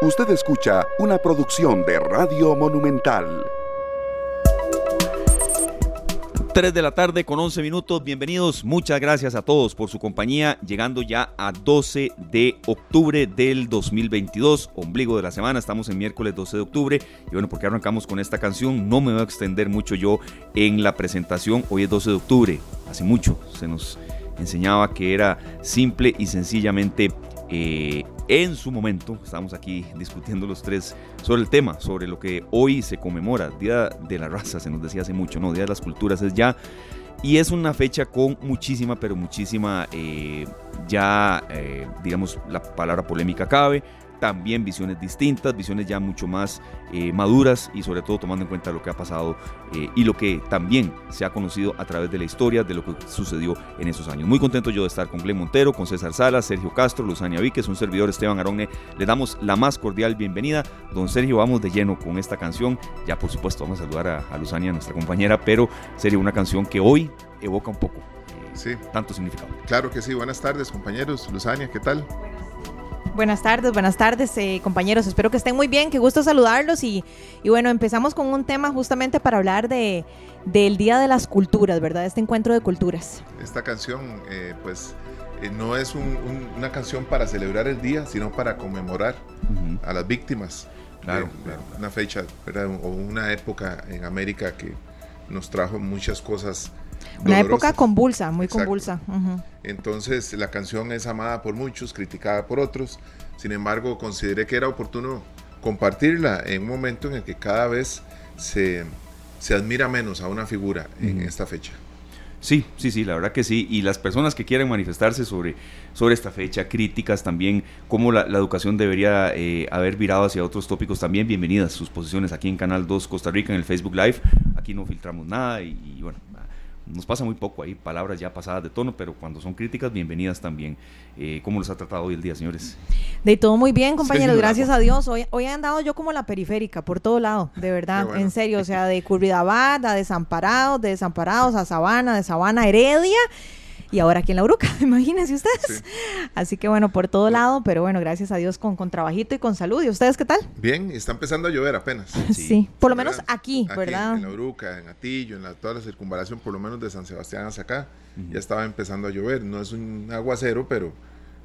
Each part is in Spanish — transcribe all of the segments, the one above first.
Usted escucha una producción de Radio Monumental. 3 de la tarde con 11 minutos. Bienvenidos. Muchas gracias a todos por su compañía. Llegando ya a 12 de octubre del 2022, ombligo de la semana. Estamos en miércoles 12 de octubre. Y bueno, porque arrancamos con esta canción? No me voy a extender mucho yo en la presentación. Hoy es 12 de octubre. Hace mucho se nos enseñaba que era simple y sencillamente eh, en su momento, estamos aquí discutiendo los tres sobre el tema, sobre lo que hoy se conmemora, Día de la Raza, se nos decía hace mucho, ¿no? Día de las Culturas es ya. Y es una fecha con muchísima, pero muchísima, eh, ya, eh, digamos, la palabra polémica cabe, también visiones distintas, visiones ya mucho más eh, maduras y sobre todo tomando en cuenta lo que ha pasado eh, y lo que también se ha conocido a través de la historia de lo que sucedió en esos años. Muy contento yo de estar con Glenn Montero, con César Salas, Sergio Castro, Luzania Víquez, un servidor Esteban Aronne. Le damos la más cordial bienvenida. Don Sergio, vamos de lleno con esta canción. Ya por supuesto vamos a saludar a, a Luzania, nuestra compañera, pero sería una canción que hoy evoca un poco eh, sí. tanto significado. Claro que sí. Buenas tardes compañeros. Luzania, ¿qué tal? Buenas tardes, buenas tardes eh, compañeros, espero que estén muy bien, qué gusto saludarlos y, y, bueno, empezamos con un tema justamente para hablar de, del Día de las Culturas, ¿verdad? Este encuentro de culturas. Esta canción eh, pues eh, no es un, un, una canción para celebrar el día, sino para conmemorar uh -huh. a las víctimas. Claro, de, claro. Una fecha, ¿verdad? o una época en América que nos trajo muchas cosas una época convulsa, muy Exacto. convulsa. Uh -huh. Entonces la canción es amada por muchos, criticada por otros. Sin embargo, consideré que era oportuno compartirla en un momento en el que cada vez se, se admira menos a una figura uh -huh. en esta fecha. Sí, sí, sí, la verdad que sí. Y las personas que quieren manifestarse sobre, sobre esta fecha, críticas también, cómo la, la educación debería eh, haber virado hacia otros tópicos también, bienvenidas sus posiciones aquí en Canal 2 Costa Rica, en el Facebook Live. Aquí no filtramos nada y, y bueno, nos pasa muy poco ahí, palabras ya pasadas de tono, pero cuando son críticas, bienvenidas también. Eh, ¿Cómo los ha tratado hoy el día, señores? De todo muy bien, compañeros, sí, gracias a Dios. Hoy, hoy he andado yo como la periférica, por todo lado, de verdad, bueno. en serio, o sea, de Curridabad a Desamparados, de Desamparados a Sabana, de Sabana a Heredia y ahora aquí en la Uruca, imagínense ustedes. Sí. Así que bueno, por todo lado, pero bueno, gracias a Dios con, con trabajito y con salud. ¿Y ustedes qué tal? Bien, está empezando a llover apenas. Sí, sí. por lo menos aquí, aquí, ¿verdad? En la Uruca, en Atillo, en la, toda la circunvalación, por lo menos de San Sebastián hacia acá, uh -huh. ya estaba empezando a llover. No es un aguacero, pero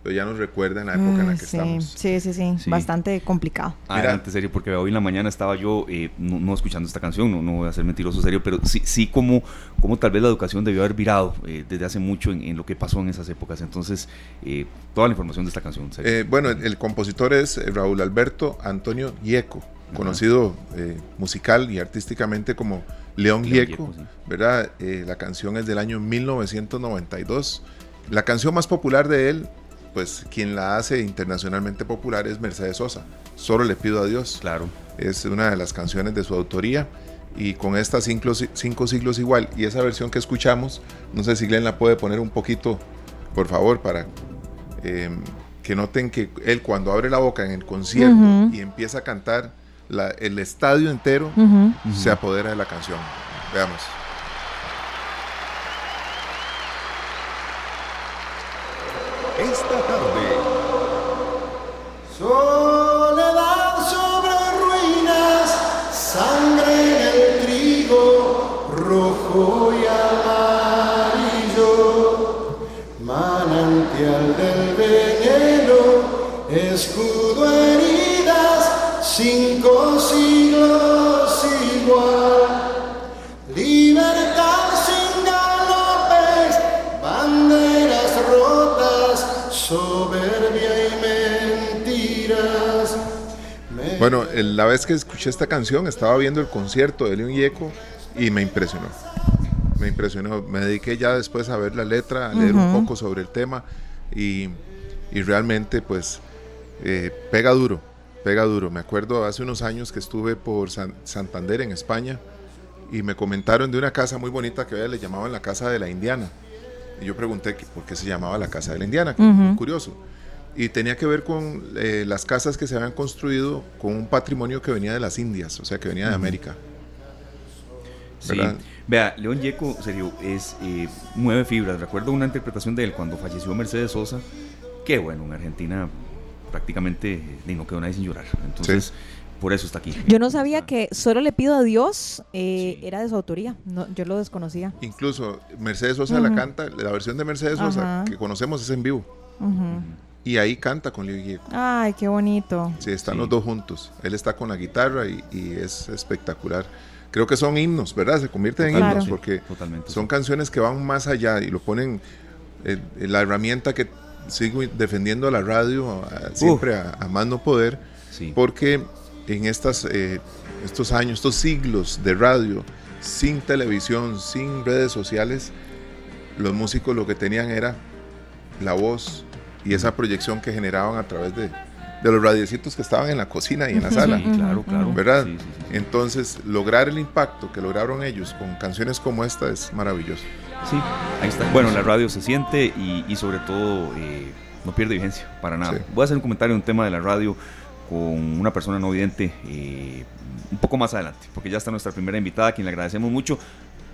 pero ya nos recuerda en la época en la que sí, estamos. Sí, sí, sí, sí, bastante complicado. Adelante, serio, porque hoy en la mañana estaba yo eh, no, no, escuchando esta canción, no, no, voy a ser mentiroso, serio, pero sí, sí como, como tal vez la educación debió haber virado eh, desde hace mucho en, en, lo que pasó en esas épocas. Entonces, eh, toda la información de esta canción. Eh, bueno, el, el, compositor es Raúl Alberto Antonio Gieco, conocido eh, musical y artísticamente como León, Gieco, Gieco sí. ¿verdad? Eh, la canción es del año 1992. La canción más popular de él pues quien la hace internacionalmente popular es Mercedes Sosa. Solo le pido a Dios. Claro. Es una de las canciones de su autoría. Y con estas cinco, cinco siglos igual y esa versión que escuchamos, no sé si Glenn la puede poner un poquito, por favor, para eh, que noten que él cuando abre la boca en el concierto uh -huh. y empieza a cantar, la, el estadio entero uh -huh. se apodera de la canción. Veamos. Esta tarde. Soledad sobre ruinas, sangre en el trigo, rojo y amarillo, manantial del veneno, escudo heridas, cinco bueno, la vez que escuché esta canción estaba viendo el concierto de León Gieco y me impresionó. Me impresionó. Me dediqué ya después a ver la letra, a leer uh -huh. un poco sobre el tema y, y realmente pues eh, pega duro, pega duro. Me acuerdo hace unos años que estuve por San, Santander en España y me comentaron de una casa muy bonita que le llamaban la casa de la Indiana y yo pregunté que, por qué se llamaba la Casa de la Indiana, uh -huh. curioso. Y tenía que ver con eh, las casas que se habían construido con un patrimonio que venía de las Indias, o sea, que venía uh -huh. de América. Sí. Vea, León Yeco, serio, es eh, mueve fibras. Recuerdo una interpretación de él cuando falleció Mercedes Sosa. Qué bueno, en Argentina prácticamente no quedó nadie sin llorar. Entonces, por eso está aquí. Yo no sabía que solo le pido a Dios eh, era de su autoría, no, yo lo desconocía. Incluso Mercedes Sosa la canta, la versión de Mercedes Sosa que conocemos es en vivo. Y ahí canta con Leo Gieco. Ay, qué bonito. Sí, están los dos juntos. Él está con la guitarra y, es espectacular. Creo que son himnos, ¿verdad? Se convierten en himnos porque son canciones que van más allá y lo ponen en, la herramienta que sigo defendiendo a la radio siempre a, a, más no poder. Porque en estas, eh, estos años, estos siglos de radio, sin televisión, sin redes sociales, los músicos lo que tenían era la voz y esa proyección que generaban a través de, los radiecitos que estaban en la cocina y en la sala. claro, claro. ¿Verdad? Entonces, lograr el impacto que lograron ellos con canciones como esta es maravilloso. Sí, ahí está. Bueno, la radio se siente y, sobre todo eh, no pierde vigencia para nada. Voy a hacer un comentario en un tema de la radio con una persona no vidente eh, un poco más adelante, porque ya está nuestra primera invitada, a quien le agradecemos mucho.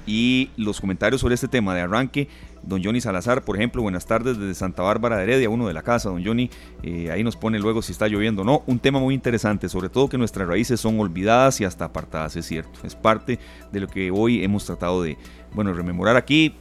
Y los comentarios sobre este tema de arranque, don Johnny Salazar, por ejemplo, buenas tardes desde Santa Bárbara de Heredia, uno de la casa, don Johnny, eh, ahí nos pone luego si está lloviendo o no. Un tema muy interesante, sobre todo que nuestras raíces son olvidadas y hasta apartadas, es cierto. Es parte de lo que hoy hemos tratado de, bueno, rememorar aquí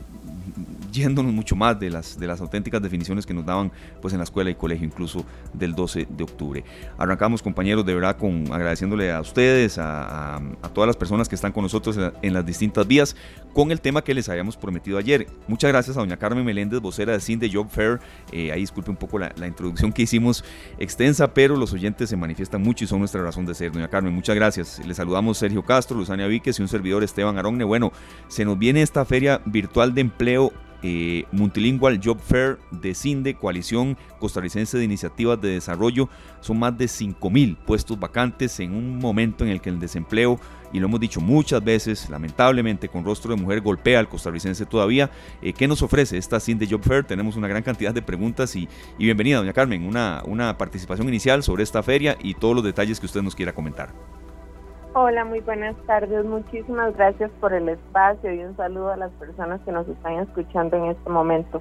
yéndonos mucho más de las, de las auténticas definiciones que nos daban pues en la escuela y colegio incluso del 12 de octubre. Arrancamos compañeros de verdad con agradeciéndole a ustedes, a, a, todas las personas que están con nosotros en, las distintas vías con el tema que les habíamos prometido ayer. Muchas gracias a doña Carmen Meléndez, vocera de Cinde Job Fair. Eh, ahí disculpe un poco la, la, introducción que hicimos extensa, pero los oyentes se manifiestan mucho y son nuestra razón de ser. Doña Carmen, muchas gracias. Les saludamos Sergio Castro, Luzania Víquez y un servidor Esteban Aronne. Bueno, se nos viene esta feria virtual de empleo eh, Multilingual Job Fair de CINDE, Coalición Costarricense de Iniciativas de Desarrollo. Son más de 5.000 puestos vacantes en un momento en el que el desempleo, y lo hemos dicho muchas veces, lamentablemente con rostro de mujer golpea al costarricense todavía. Eh, ¿Qué nos ofrece esta CINDE Job Fair? Tenemos una gran cantidad de preguntas y, y bienvenida, doña Carmen, una, una participación inicial sobre esta feria y todos los detalles que usted nos quiera comentar. Hola, muy buenas tardes. Muchísimas gracias por el espacio y un saludo a las personas que nos están escuchando en este momento.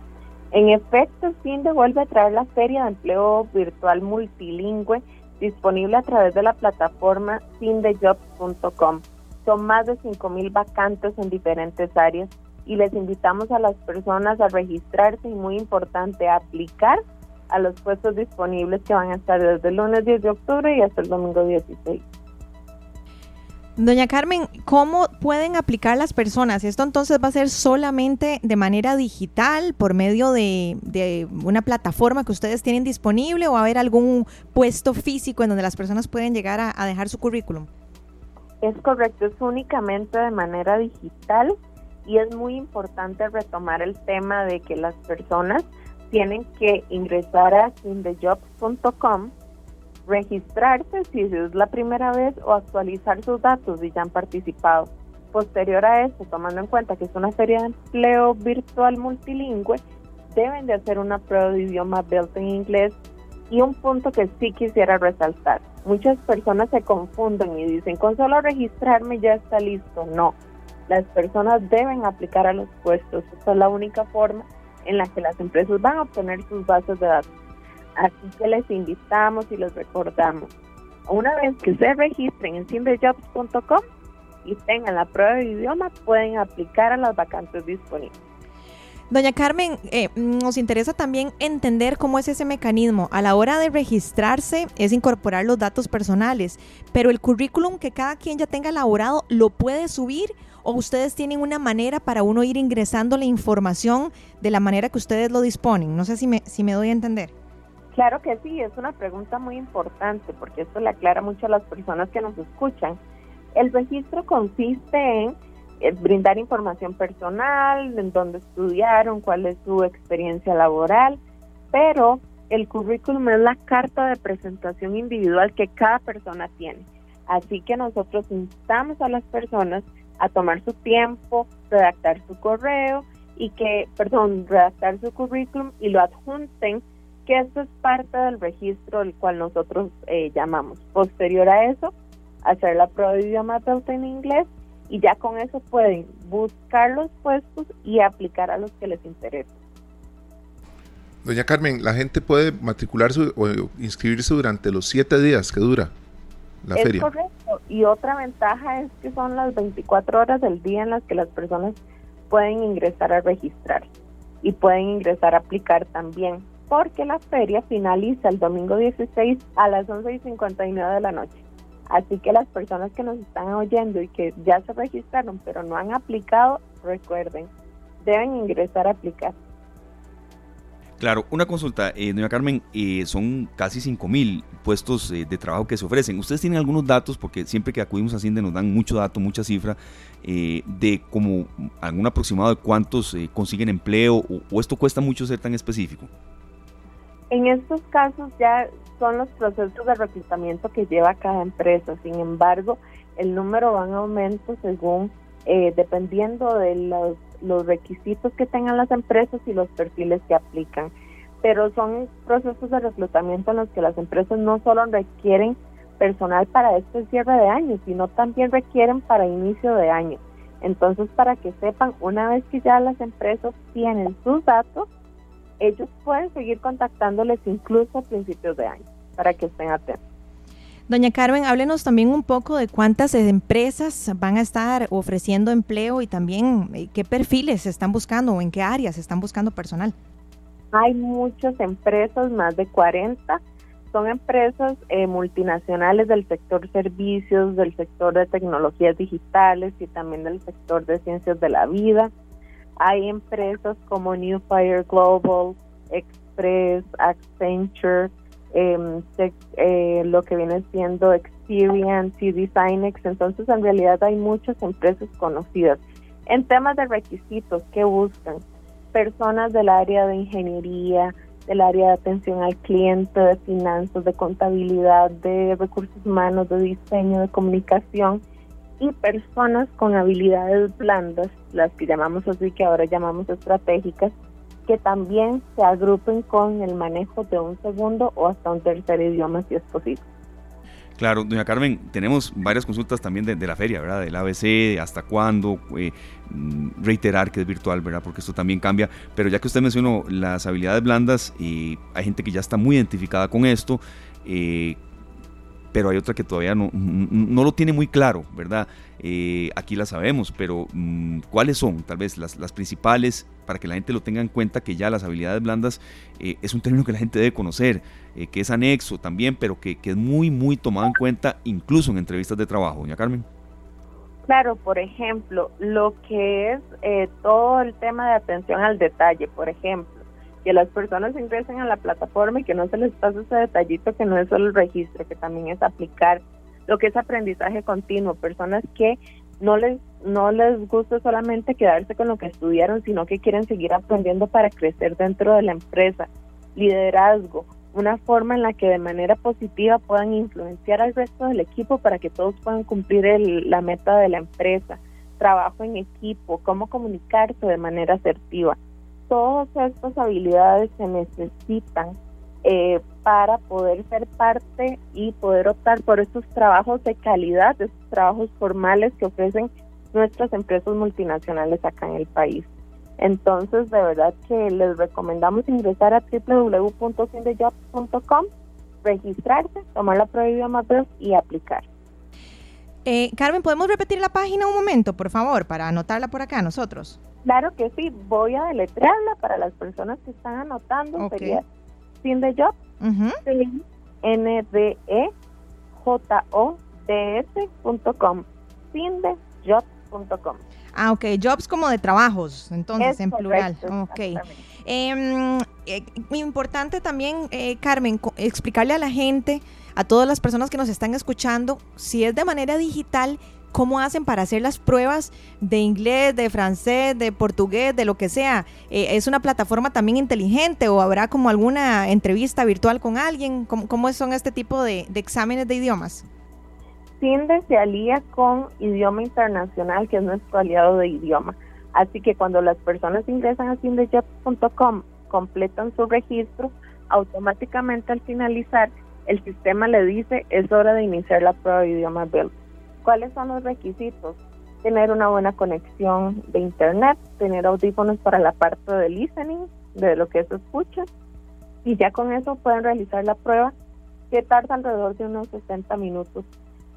En efecto, CINDE vuelve a traer la Feria de Empleo Virtual Multilingüe disponible a través de la plataforma cindejobs.com. Son más de 5.000 vacantes en diferentes áreas y les invitamos a las personas a registrarse y muy importante, a aplicar a los puestos disponibles que van a estar desde el lunes 10 de octubre y hasta el domingo 16. Doña Carmen, ¿cómo pueden aplicar las personas? ¿Esto entonces va a ser solamente de manera digital, por medio de, una plataforma que ustedes tienen disponible o va a haber algún puesto físico en donde las personas pueden llegar a, dejar su currículum? Es correcto, es únicamente de manera digital y es muy importante retomar el tema de que las personas tienen que ingresar a sindejobs.com registrarse si es la primera vez o actualizar sus datos y ya han participado. Posterior a esto, tomando en cuenta que es una feria de empleo virtual multilingüe, deben de hacer una prueba de idioma built en inglés y un punto que sí quisiera resaltar. Muchas personas se confunden y dicen, con solo registrarme ya está listo. No, las personas deben aplicar a los puestos. Esa es la única forma en la que las empresas van a obtener sus bases de datos. Así que les invitamos y les recordamos. Una vez que se registren en simbrejobs.com y tengan la prueba de idioma, pueden aplicar a las vacantes disponibles. Doña Carmen, eh, nos interesa también entender cómo es ese mecanismo. A la hora de registrarse es incorporar los datos personales, pero el currículum que cada quien ya tenga elaborado lo puede subir o ustedes tienen una manera para uno ir ingresando la información de la manera que ustedes lo disponen. No sé si me, si me doy a entender. Claro que sí, es una pregunta muy importante porque esto le aclara mucho a las personas que nos escuchan. El registro consiste en eh, brindar información personal, en dónde estudiaron, cuál es su experiencia laboral, pero el currículum es la carta de presentación individual que cada persona tiene. Así que nosotros instamos a las personas a tomar su tiempo, redactar su correo y que, perdón, redactar su currículum y lo adjunten que esto es parte del registro el cual nosotros eh, llamamos. Posterior a eso, hacer la prueba de idioma en inglés y ya con eso pueden buscar los puestos y aplicar a los que les interesa. Doña Carmen, la gente puede matricularse o inscribirse durante los siete días que dura la es feria. Correcto. Y otra ventaja es que son las 24 horas del día en las que las personas pueden ingresar a registrar y pueden ingresar a aplicar también, porque la feria finaliza el domingo 16 a las 11 y 59 de la noche. Así que las personas que nos están oyendo y que ya se registraron pero no han aplicado, recuerden, deben ingresar a aplicar. Claro, una consulta, eh, doña Carmen, eh, son casi 5 mil puestos eh, de trabajo que se ofrecen. ¿Ustedes tienen algunos datos? Porque siempre que acudimos a Cinde nos dan mucho dato, mucha cifra, eh, de como algún aproximado de cuántos consiguen empleo o, esto cuesta mucho ser tan específico. En estos casos ya son los procesos de reclutamiento que lleva cada empresa. Sin embargo, el número va en aumento según, dependiendo de los los requisitos que tengan las empresas y los perfiles que aplican. Pero son procesos de reclutamiento en los que las empresas no solo requieren personal para este cierre de año, sino también requieren para inicio de año. Entonces, para que sepan, una vez que ya las empresas tienen sus datos, ellos pueden seguir contactándoles incluso a principios de año, para que estén atentos. Doña Carmen, háblenos también un poco de cuántas empresas van a estar ofreciendo empleo y también eh, qué perfiles se están buscando o en qué áreas están buscando personal. Hay muchas empresas, más de 40. Son empresas eh, multinacionales del sector servicios, del sector de tecnologías digitales y también del sector de ciencias de la vida. Hay empresas como New Fire Global, Express, Accenture, Em, eh, lo que viene siendo Experience y Designex. Entonces, en realidad hay muchas empresas conocidas. En temas de requisitos, ¿qué buscan? Personas del área de ingeniería, del área de atención al cliente, de finanzas, de contabilidad, de recursos humanos, de diseño, de comunicación y personas con habilidades blandas, las que llamamos así, que ahora llamamos estratégicas, que también se agrupen con el manejo de un segundo o hasta un tercer idioma si es posible. Claro, doña Carmen, tenemos varias consultas también de, la feria, ¿verdad? Del ABC, hasta cuándo, eh, mm, reiterar que es virtual, ¿verdad? Porque esto también cambia. Pero ya que usted mencionó las habilidades blandas, y hay gente que ya está muy identificada con esto, eh, pero hay otra que todavía no, lo tiene muy claro, ¿verdad? Eh, aquí la sabemos, pero mm, ¿cuáles son tal vez las, las, principales para que la gente lo tenga en cuenta que ya las habilidades blandas eh, es un término que la gente debe conocer, eh, que es anexo también, pero que, que, es muy, muy tomado en cuenta incluso en entrevistas de trabajo, doña Carmen? Claro, por ejemplo, lo que es todo el tema de atención al detalle, por ejemplo que las personas ingresen a la plataforma y que no se les pase ese detallito que no es solo el registro, que también es aplicar lo que es aprendizaje continuo, personas que no les no les gusta solamente quedarse con lo que estudiaron, sino que quieren seguir aprendiendo para crecer dentro de la empresa, liderazgo, una forma en la que de manera positiva puedan influenciar al resto del equipo para que todos puedan cumplir la meta de la empresa, trabajo en equipo, cómo comunicarse de manera asertiva todas estas habilidades se necesitan eh, para poder ser parte y poder optar por estos trabajos de calidad, estos trabajos formales que ofrecen nuestras empresas multinacionales acá en el país. Entonces, de verdad que les recomendamos ingresar a www.cindejobs.com, registrarse, tomar la prueba de y aplicar. Eh, Carmen, ¿podemos repetir la página un momento, por favor, para anotarla por acá nosotros? Claro que sí, voy a deletrearla para las personas que están anotando. Okay. Sería Sin de Job, N D E J O D S.com, com. Ah, ok, jobs como de trabajos, entonces en plural. Ok. Em, eh, importante también, eh, Carmen, explicarle a la gente, a todas las personas que nos están escuchando, si es de manera digital, ¿Cómo hacen para hacer las pruebas de inglés, de francés, de portugués, de lo que sea? Eh, ¿Es una plataforma también inteligente o habrá como alguna entrevista virtual con alguien? ¿Cómo, son este tipo de, exámenes de idiomas? CINDE se alía con Idioma Internacional, que es nuestro aliado de idioma. Así que cuando las personas ingresan a cindejobs.com, completan su registro, automáticamente al finalizar, el sistema le dice es hora de iniciar la prueba de idioma Build. ¿Cuáles son los requisitos? Tener una buena conexión de internet, tener audífonos para la parte de listening, de lo que se escucha, y ya con eso pueden realizar la prueba que tarda alrededor de unos 60 minutos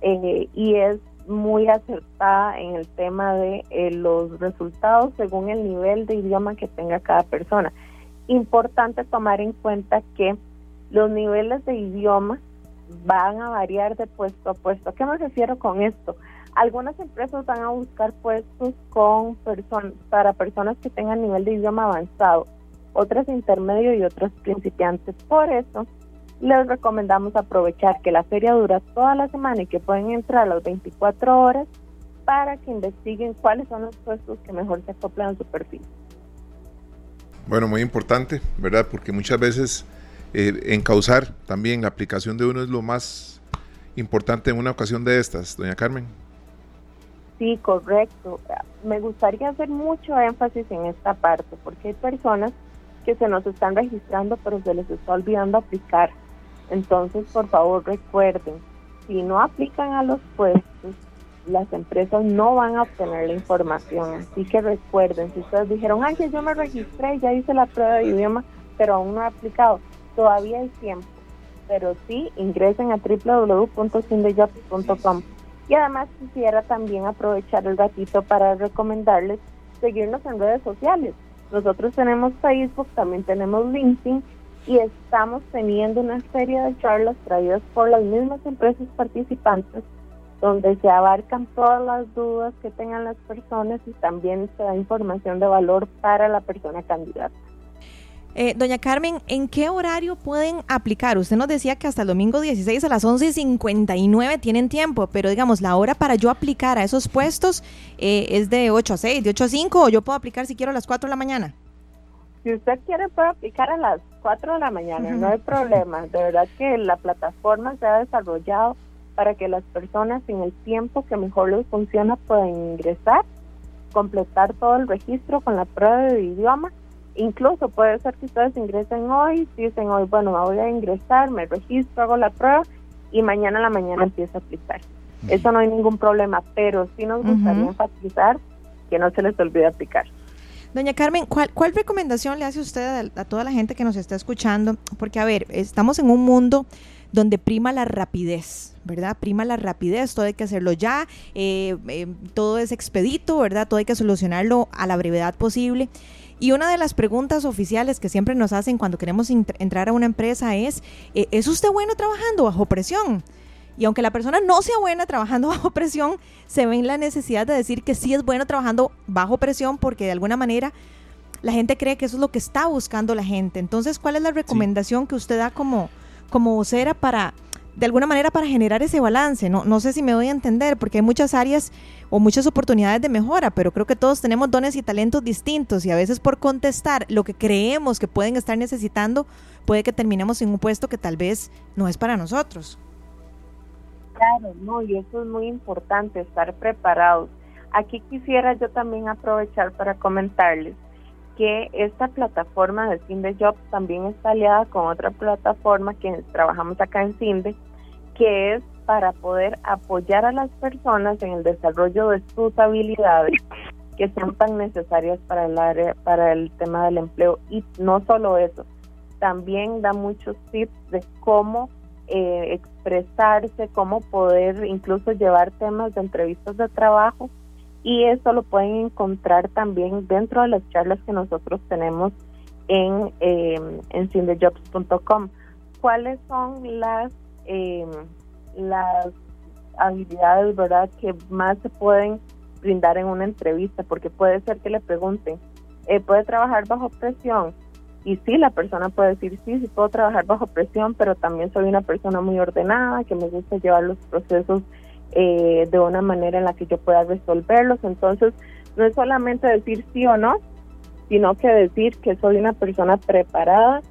eh, y es muy acertada en el tema de eh, los resultados según el nivel de idioma que tenga cada persona. Importante tomar en cuenta que los niveles de idioma van a variar de puesto a puesto. ¿A qué me refiero con esto? Algunas empresas van a buscar puestos con para personas que tengan nivel de idioma avanzado, otras intermedio y otras principiantes. Por eso, les recomendamos aprovechar que la feria dura toda la semana y que pueden entrar a las 24 horas para que investiguen cuáles son los puestos que mejor se acoplan a su perfil. Bueno, muy importante, ¿verdad? Porque muchas veces eh, encauzar también la aplicación de uno es lo más importante en una ocasión de estas, doña Carmen. Sí, correcto. Me gustaría hacer mucho énfasis en esta parte, porque hay personas que se nos están registrando, pero se les está olvidando aplicar. Entonces, por favor, recuerden, si no aplican a los puestos, las empresas no van a obtener la información. Así que recuerden, si ustedes dijeron, ay, yo me registré, ya hice la prueba de idioma, pero aún no he aplicado, todavía hay tiempo. Pero sí, ingresen a www.sindejobs.com. Y además quisiera también aprovechar el ratito para recomendarles seguirnos en redes sociales. Nosotros tenemos Facebook, también tenemos LinkedIn y estamos teniendo una serie de charlas traídas por las mismas empresas participantes donde se abarcan todas las dudas que tengan las personas y también se da información de valor para la persona candidata. Eh, doña Carmen, ¿en qué horario pueden aplicar? Usted nos decía que hasta el domingo 16 a las 11.59 tienen tiempo, pero digamos, la hora para yo aplicar a esos puestos eh, es de 8 a 6, de 8 a 5, o yo puedo aplicar si quiero a las 4 de la mañana. Si usted quiere, puede aplicar a las 4 de la mañana, no hay problema. De verdad que la plataforma se ha desarrollado para que las personas en el tiempo que mejor les funciona puedan ingresar, completar todo el registro con la prueba de idioma. Incluso puede ser que ustedes ingresen hoy, dicen hoy, bueno, me voy a ingresar, me registro, hago la prueba y mañana a la mañana empiezo a aplicar. Eso no hay ningún problema, pero sí nos gustaría enfatizar que no se les olvide aplicar. Doña Carmen, ¿cuál, ¿cuál recomendación le hace usted a, toda la gente que nos está escuchando? Porque, a ver, estamos en un mundo donde prima la rapidez, ¿verdad? Prima la rapidez, todo hay que hacerlo ya, eh, eh, todo es expedito, ¿verdad? Todo hay que solucionarlo a la brevedad posible. Y una de las preguntas oficiales que siempre nos hacen cuando queremos entrar a una empresa es, eh, ¿es usted bueno trabajando bajo presión? Y aunque la persona no sea buena trabajando bajo presión, se ve en la necesidad de decir que sí es bueno trabajando bajo presión porque de alguna manera la gente cree que eso es lo que está buscando la gente. Entonces, ¿cuál es la recomendación que usted da como, como vocera para, de alguna manera, para generar ese balance? No, no sé si me voy a entender, porque hay muchas áreas o muchas oportunidades de mejora, pero creo que todos tenemos dones y talentos distintos y a veces por contestar lo que creemos que pueden estar necesitando, puede que terminemos en un puesto que tal vez no es para nosotros. Claro, no, y eso es muy importante, estar preparados. Aquí quisiera yo también aprovechar para comentarles que esta plataforma de Cinde Jobs también está aliada con otra plataforma que trabajamos acá en Cinde, que es para poder apoyar a las personas en el desarrollo de sus habilidades que son tan necesarias para el área, para el tema del empleo. Y no solo eso, también da muchos tips de cómo eh, expresarse, cómo poder incluso llevar temas de entrevistas de trabajo y eso lo pueden encontrar también dentro de las charlas que nosotros tenemos en, eh, en cindejobs.com. ¿Cuáles son las, em, las habilidades verdad que más se pueden brindar en una entrevista? Porque puede ser que le pregunten, eh, ¿puede trabajar bajo presión? Y sí, la persona puede decir, sí, sí puedo trabajar bajo presión, pero también soy una persona muy ordenada, que me gusta llevar los procesos eh, de una manera en la que yo pueda resolverlos. Entonces, no es solamente decir sí o no, sino que decir que soy una persona preparada,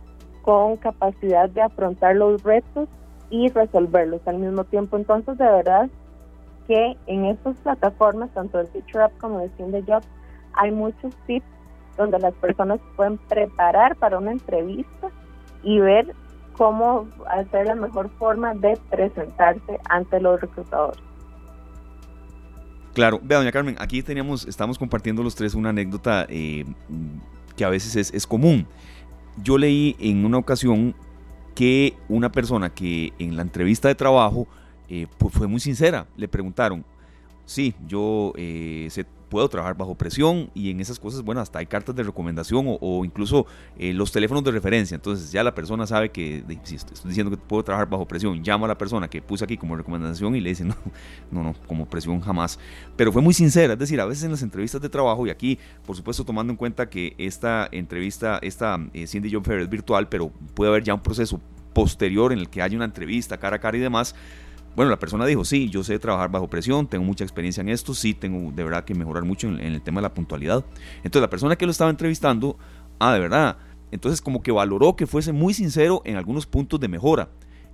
con capacidad de afrontar los retos y resolverlos al mismo tiempo. Entonces, de verdad que en estas plataformas, tanto el Teacher App como el de Jobs, hay muchos tips donde las personas pueden preparar para una entrevista y ver cómo hacer la mejor forma de presentarse ante los reclutadores. Claro, vea, doña Carmen, aquí teníamos, estamos compartiendo los tres una anécdota eh, que a veces es, común. yo leí en una ocasión que una persona que en la entrevista de trabajo pues fue muy sincera, le preguntaron, sí, yo eh, sé puedo trabajar bajo presión y en esas cosas, bueno, hasta hay cartas de recomendación o, incluso eh, los teléfonos de referencia. Entonces ya la persona sabe que, si estoy diciendo que puedo trabajar bajo presión, llama a la persona que puse aquí como recomendación y le dice, no, no, no, como presión jamás. Pero fue muy sincera, es decir, a veces en las entrevistas de trabajo y aquí, por supuesto, tomando en cuenta que esta entrevista, esta eh, Cindy John Fair es virtual, pero puede haber ya un proceso posterior en el que haya una entrevista cara a cara y demás bueno, la persona dijo, sí, yo sé trabajar bajo presión, tengo mucha experiencia en esto, sí, tengo de verdad que mejorar mucho en, el tema de la puntualidad. Entonces la persona que lo estaba entrevistando, ah, de verdad, entonces como que valoró que fuese muy sincero en algunos puntos de mejora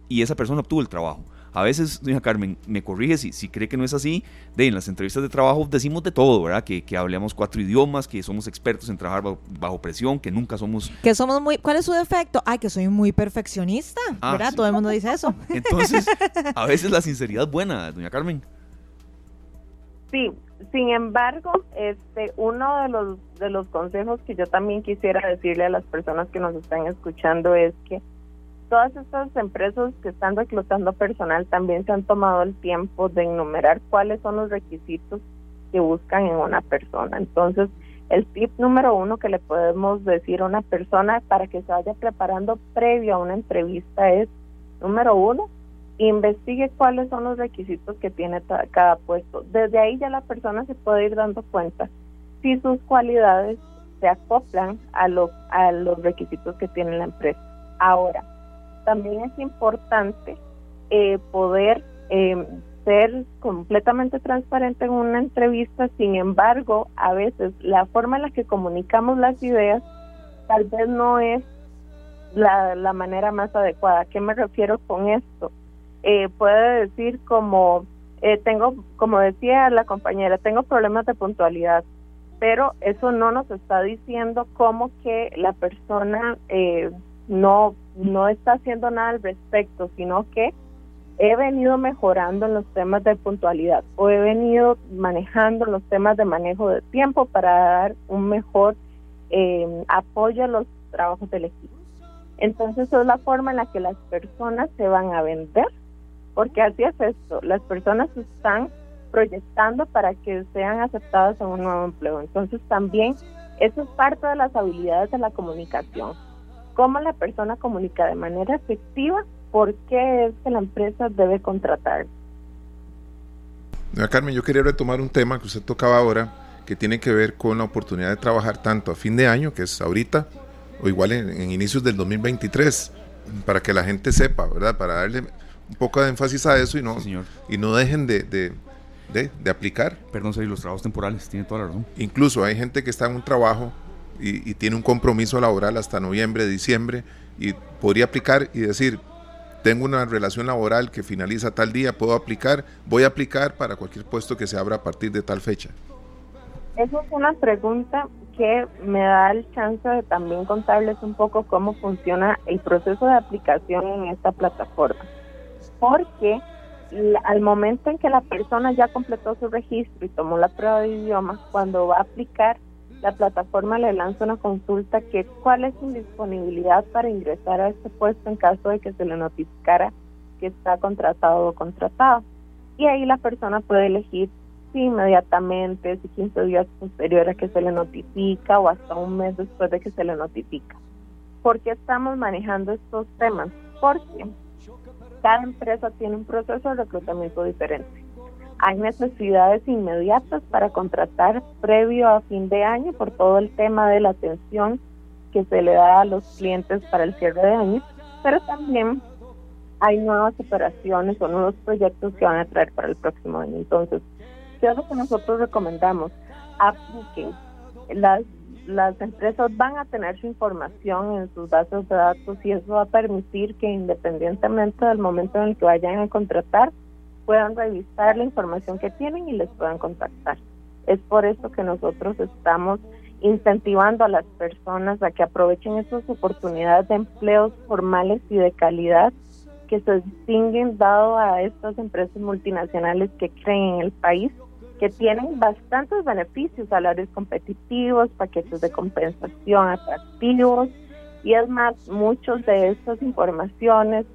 y esa persona obtuvo el trabajo. A veces, doña Carmen, me corrige si, si cree que no es así. De, en las entrevistas de trabajo decimos de todo, ¿verdad? Que, que hablamos cuatro idiomas, que somos expertos en trabajar bajo, presión, que nunca somos... Que somos muy... ¿Cuál es su defecto? Ay, que soy muy perfeccionista, ah, ¿verdad? Todo el mundo dice eso. Entonces, a veces la sinceridad es buena, doña Carmen. Sí, sin embargo, este, uno de los, de los consejos que yo también quisiera decirle a las personas que nos están escuchando es que todas estas empresas que están reclutando personal también se han tomado el tiempo de enumerar cuáles son los requisitos que buscan en una persona. Entonces, el tip número uno que le podemos decir a una persona para que se vaya preparando previo a una entrevista es, número uno, investigue cuáles son los requisitos que tiene cada puesto. Desde ahí ya la persona se puede ir dando cuenta si sus cualidades se acoplan a, lo, a los requisitos que tiene la empresa. Ahora, también es importante eh, poder eh, ser completamente transparente en una entrevista, sin embargo, a veces la forma en la que comunicamos las ideas tal vez no es la, la manera más adecuada. ¿A qué me refiero con esto? Eh, puede decir como, eh, tengo, como decía la compañera, tengo problemas de puntualidad, pero eso no nos está diciendo cómo que la persona eh, no, no está haciendo nada al respecto, sino que he venido mejorando los temas de puntualidad o he venido manejando los temas de manejo de tiempo para dar un mejor eh, apoyo a los trabajos del equipo. Entonces es la forma en la que las personas se van a vender, porque así es esto, las personas están proyectando para que sean aceptadas en un nuevo empleo. Entonces también eso es parte de las habilidades de la comunicación cómo la persona comunica de manera efectiva por qué es que la empresa debe contratar. Carmen, yo quería retomar un tema que usted tocaba ahora, que tiene que ver con la oportunidad de trabajar tanto a fin de año, que es ahorita, o igual en, inicios del 2023, para que la gente sepa, ¿verdad? Para darle un poco de énfasis a eso y no, y no dejen de, de, de, aplicar. Perdón, soy los trabajos temporales, tiene toda la razón. Incluso hay gente que está en un trabajo y, tiene un compromiso laboral hasta noviembre, diciembre, y podría aplicar y decir, tengo una relación laboral que finaliza tal día, puedo aplicar, voy a aplicar para cualquier puesto que se abra a partir de tal fecha. Esa es una pregunta que me da el chance de también contarles un poco cómo funciona el proceso de aplicación en esta plataforma. Porque al momento en que la persona ya completó su registro y tomó la prueba de idioma, cuando va a aplicar, la plataforma le lanza una consulta que cuál es su disponibilidad para ingresar a este puesto en caso de que se le notificara que está contratado o contratado. Y ahí la persona puede elegir si inmediatamente, si 15 días posterior a que se le notifica o hasta un mes después de que se le notifica. ¿Por qué estamos manejando estos temas? Porque cada empresa tiene un proceso de reclutamiento diferente hay necesidades inmediatas para contratar previo a fin de año por todo el tema de la atención que se le da a los clientes para el cierre de año, pero también hay nuevas operaciones o nuevos proyectos que van a traer para el próximo año. Entonces, ¿qué es lo que nosotros recomendamos? Apliquen. Las, las empresas van a tener su información en sus bases de datos y eso va a permitir que independientemente del momento en el que vayan a contratar, puedan revisar la información que tienen y les puedan contactar. Es por eso que nosotros estamos incentivando a las personas a que aprovechen esas oportunidades de empleos formales y de calidad que se distinguen dado a estas empresas multinacionales que creen en el país, que tienen bastantes beneficios, salarios competitivos, paquetes de compensación atractivos Y es más, muchos de estas informaciones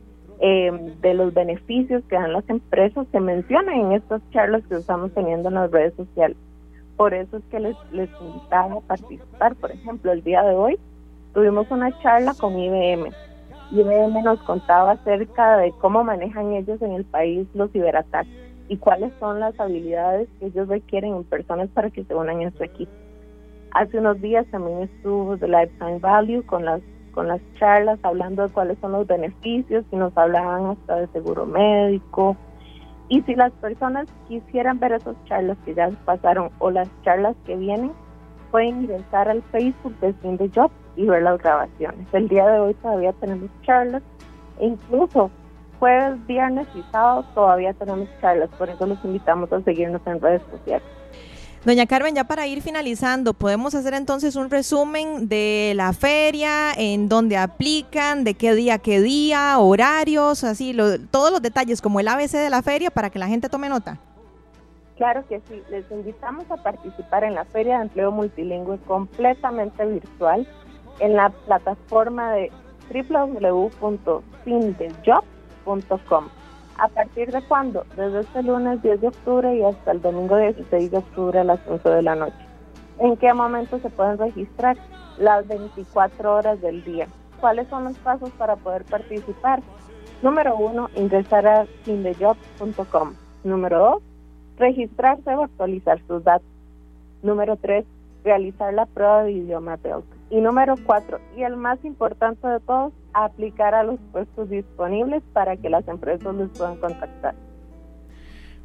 eh, de los beneficios que dan las empresas se mencionan en estas charlas que estamos teniendo en las redes sociales. Por eso es que les, les invitaba a participar. Por ejemplo, el día de hoy tuvimos una charla con IBM. IBM nos contaba acerca de cómo manejan ellos en el país los ciberataques y cuáles son las habilidades que ellos requieren en personas para que se unan en su equipo. Hace unos días también estuvo The Lifetime Value con las con las charlas hablando de cuáles son los beneficios y nos hablaban hasta de seguro médico. Y si las personas quisieran ver esas charlas que ya pasaron o las charlas que vienen, pueden ingresar al Facebook de Sin the Job y ver las grabaciones. El día de hoy todavía tenemos charlas e incluso jueves, viernes y sábado todavía tenemos charlas, por eso los invitamos a seguirnos en redes sociales. Doña Carmen, ya para ir finalizando, podemos hacer entonces un resumen de la feria, en dónde aplican, de qué día, qué día, horarios, así, todos los detalles como el ABC de la feria para que la gente tome nota. Claro que sí, les invitamos a participar en la Feria de Empleo Multilingüe completamente virtual en la plataforma de www.findejobs.com. ¿A partir de cuándo? Desde este lunes 10 de octubre y hasta el domingo 16 de octubre a las 11 de la noche. ¿En qué momento se pueden registrar? Las 24 horas del día. ¿Cuáles son los pasos para poder participar? Número uno, ingresar a findejobs.com. Número dos, registrarse o actualizar sus datos. Número tres, realizar la prueba de idioma TELC. Y número cuatro, y el más importante de todos, aplicar a los puestos disponibles para que las empresas les puedan contactar.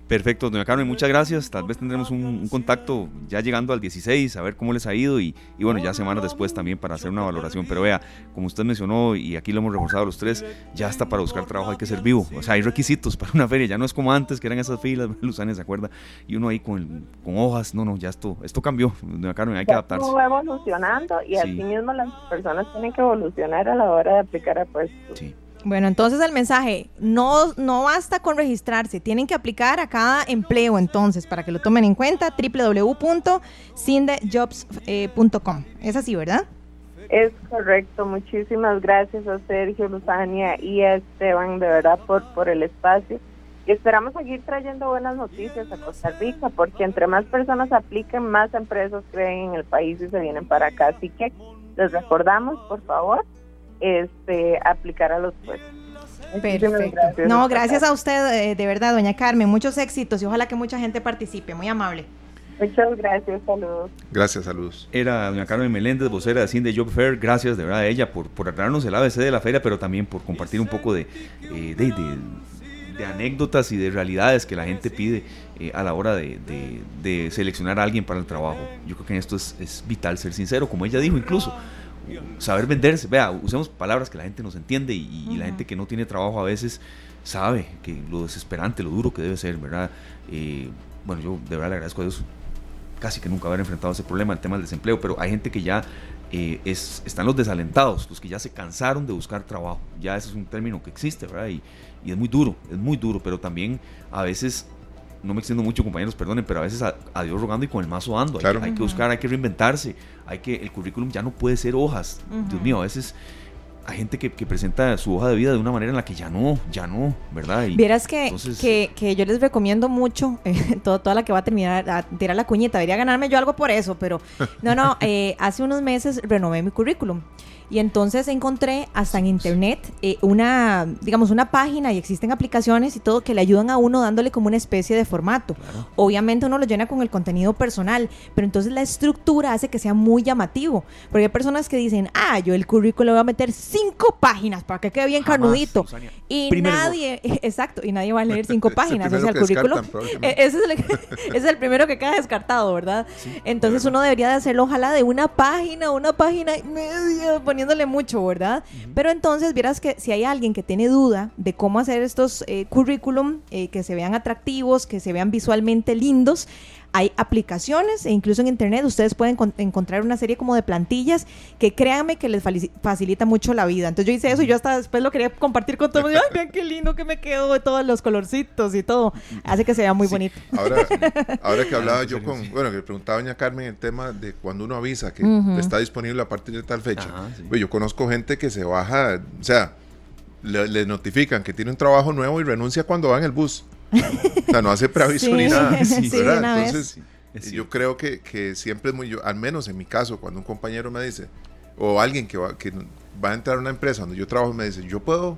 Perfecto, doña Carmen, muchas gracias. Tal vez tendremos un, contacto ya llegando al 16, a ver cómo les ha ido y, bueno, ya semanas después también para hacer una valoración. Pero vea, como usted mencionó y aquí lo hemos reforzado los tres, ya hasta para buscar trabajo hay que ser vivo. O sea, hay requisitos para una feria, ya no es como antes que eran esas filas, Luzania se acuerda, y uno ahí con, con hojas. No, no, ya esto, esto cambió, doña Carmen, hay que adaptarse. Esto va evolucionando y así mismo las personas tienen que evolucionar a la hora de aplicar a puestos. Sí. Bueno, entonces el mensaje, no, no basta con registrarse, tienen que aplicar a cada empleo entonces, para que lo tomen en cuenta, www.sindejobs.com. Es así, ¿verdad? Es correcto, muchísimas gracias a Sergio, Luzania y a Esteban, de verdad, por, por el espacio. Y esperamos seguir trayendo buenas noticias a Costa Rica, porque entre más personas apliquen, más empresas creen en el país y se vienen para acá. Así que les recordamos, por favor, este, aplicar a los puestos. Perfecto. no, gracias a usted, eh, de verdad, doña Carmen. Muchos éxitos y ojalá que mucha gente participe. Muy amable. Muchas gracias, saludos. Gracias, saludos. Era doña Carmen Meléndez, vocera de Cine Job Fair. Gracias de verdad a ella por, por aclararnos el ABC de la feria, pero también por compartir un poco de, eh, de, anécdotas y de realidades que la gente pide eh, a la hora de, de, seleccionar a alguien para el trabajo. Yo creo que en esto es, es vital ser sincero, como ella dijo incluso saber venderse. Vea, usemos palabras que la gente nos entiende y, la gente que no tiene trabajo a veces sabe que lo desesperante, lo duro que debe ser, ¿verdad? Eh, bueno, yo de verdad le agradezco a Dios casi que nunca haber enfrentado ese problema, el tema del desempleo, pero hay gente que ya eh, es, están los desalentados, los que ya se cansaron de buscar trabajo. Ya ese es un término que existe, ¿verdad? Y, y es muy duro, es muy duro, pero también a veces no me extiendo mucho, compañeros, perdonen, pero a veces a, Dios rogando y con el mazo ando. Hay, que buscar, hay que reinventarse. Hay que, el currículum ya no puede ser hojas. Dios mío, a veces hay gente que, presenta su hoja de vida de una manera en la que ya no, ya no, ¿verdad? Y Vieras que, que, que, yo les recomiendo mucho, eh, toda la que va a terminar, a tirar la cuñita, debería ganarme yo algo por eso, pero no, no, eh, hace unos meses renové mi currículum. Y entonces encontré hasta en internet eh, una, digamos, una página y existen aplicaciones y todo que le ayudan a uno dándole como una especie de formato. Obviamente uno lo llena con el contenido personal, pero entonces la estructura hace que sea muy llamativo. Porque hay personas que dicen, ah, yo el currículo voy a meter cinco páginas para que quede bien carnudito. Y nadie, exacto, y nadie va a leer cinco páginas. o sea, el currículo, e, ese es, el, es el primero que queda descartado, ¿verdad? entonces uno debería de hacerlo ojalá de una página, una página y media, poniéndole mucho, ¿verdad? Pero entonces vieras que si hay alguien que tiene duda de cómo hacer estos eh, currículum, eh, que se vean atractivos, que se vean visualmente lindos, hay aplicaciones e incluso en internet ustedes pueden encontrar una serie como de plantillas que créanme que les facilita mucho la vida. Entonces yo hice eso y yo hasta después lo quería compartir con todo el mundo. Ay, vean qué lindo que me quedó de todos los colorcitos y todo. Hace que se vea muy bonito. Ahora, ahora que hablaba yo con, bueno, que le preguntaba a doña Carmen el tema de cuando uno avisa que está disponible a partir de tal fecha. Pues yo conozco gente que se baja, o sea, le, notifican que tiene un trabajo nuevo y renuncia cuando va en el bus. O sea, no hace preaviso ni nada. Entonces, yo creo que, que, siempre es muy, yo, al menos en mi caso, cuando un compañero me dice, o alguien que va, que va a entrar a una empresa donde yo trabajo, me dice, yo puedo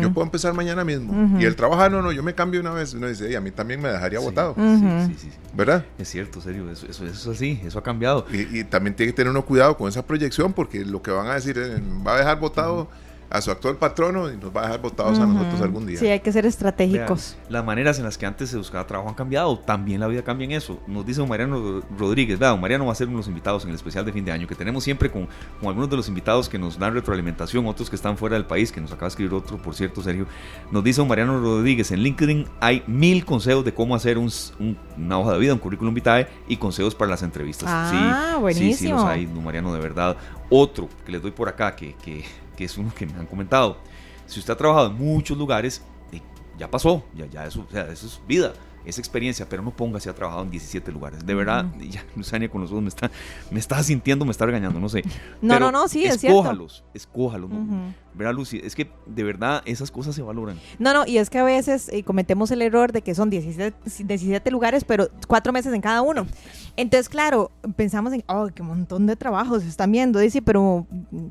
yo puedo empezar mañana mismo. Y el trabajo, no, no, yo me cambio una vez. Uno dice, a mí también me dejaría votado. Sí, sí, sí, ¿Verdad? Es cierto, serio, eso, eso, es así, eso ha cambiado. Y, y, también tiene que tener uno cuidado con esa proyección, porque lo que van a decir es, va a dejar votado a su actual patrono y nos va a dejar votados a nosotros algún día. Sí, hay que ser estratégicos. las maneras en las que antes se buscaba trabajo han cambiado, también la vida cambia en eso. Nos dice Mariano Rodríguez, ¿verdad? Mariano va a ser uno de los invitados en el especial de fin de año que tenemos siempre con, con, algunos de los invitados que nos dan retroalimentación, otros que están fuera del país, que nos acaba de escribir otro, por cierto, Sergio. Nos dice Mariano Rodríguez, en LinkedIn hay mil consejos de cómo hacer un, una hoja de vida, un currículum vitae y consejos para las entrevistas. Ah, buenísimo. Sí, sí, los hay, Mariano, de verdad. Otro que les doy por acá, que, que, que es uno que me han comentado si usted ha trabajado en muchos lugares, eh, ya pasó, ya, ya eso, eso es vida esa experiencia, pero no ponga si ha trabajado en 17 lugares. De verdad, ya Luzania con los ojos me está, me está sintiendo, me está regañando, no sé. No, no, no, sí, es cierto. Escójalos, escójalos. ¿Verdad, Lucy? Es que de verdad esas cosas se valoran. No, no, y es que a veces eh, cometemos el error de que son 17, 17 lugares, pero cuatro meses en cada uno. Entonces, claro, pensamos en, oh, qué montón de trabajos se están viendo, dice, pero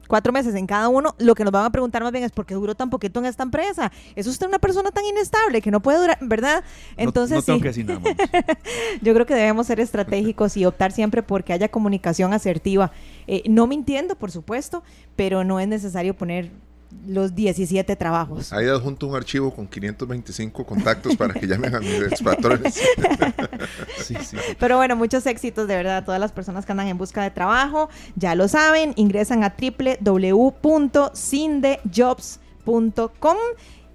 cuatro meses en cada uno, lo que nos van a preguntar más bien es, ¿por qué duró tan poquito en esta empresa? ¿Es usted una persona tan inestable que no puede durar, verdad? Entonces, no, tengo que decir nada más. Yo creo que debemos ser estratégicos y optar siempre porque haya comunicación asertiva. Eh, no mintiendo, por supuesto, pero no es necesario poner los 17 trabajos. Ahí adjunto un archivo con 525 contactos para que llamen a mis sí, sí. Pero bueno, muchos éxitos de verdad a todas las personas que andan en busca de trabajo. Ya lo saben, ingresan a www.cindejobs.com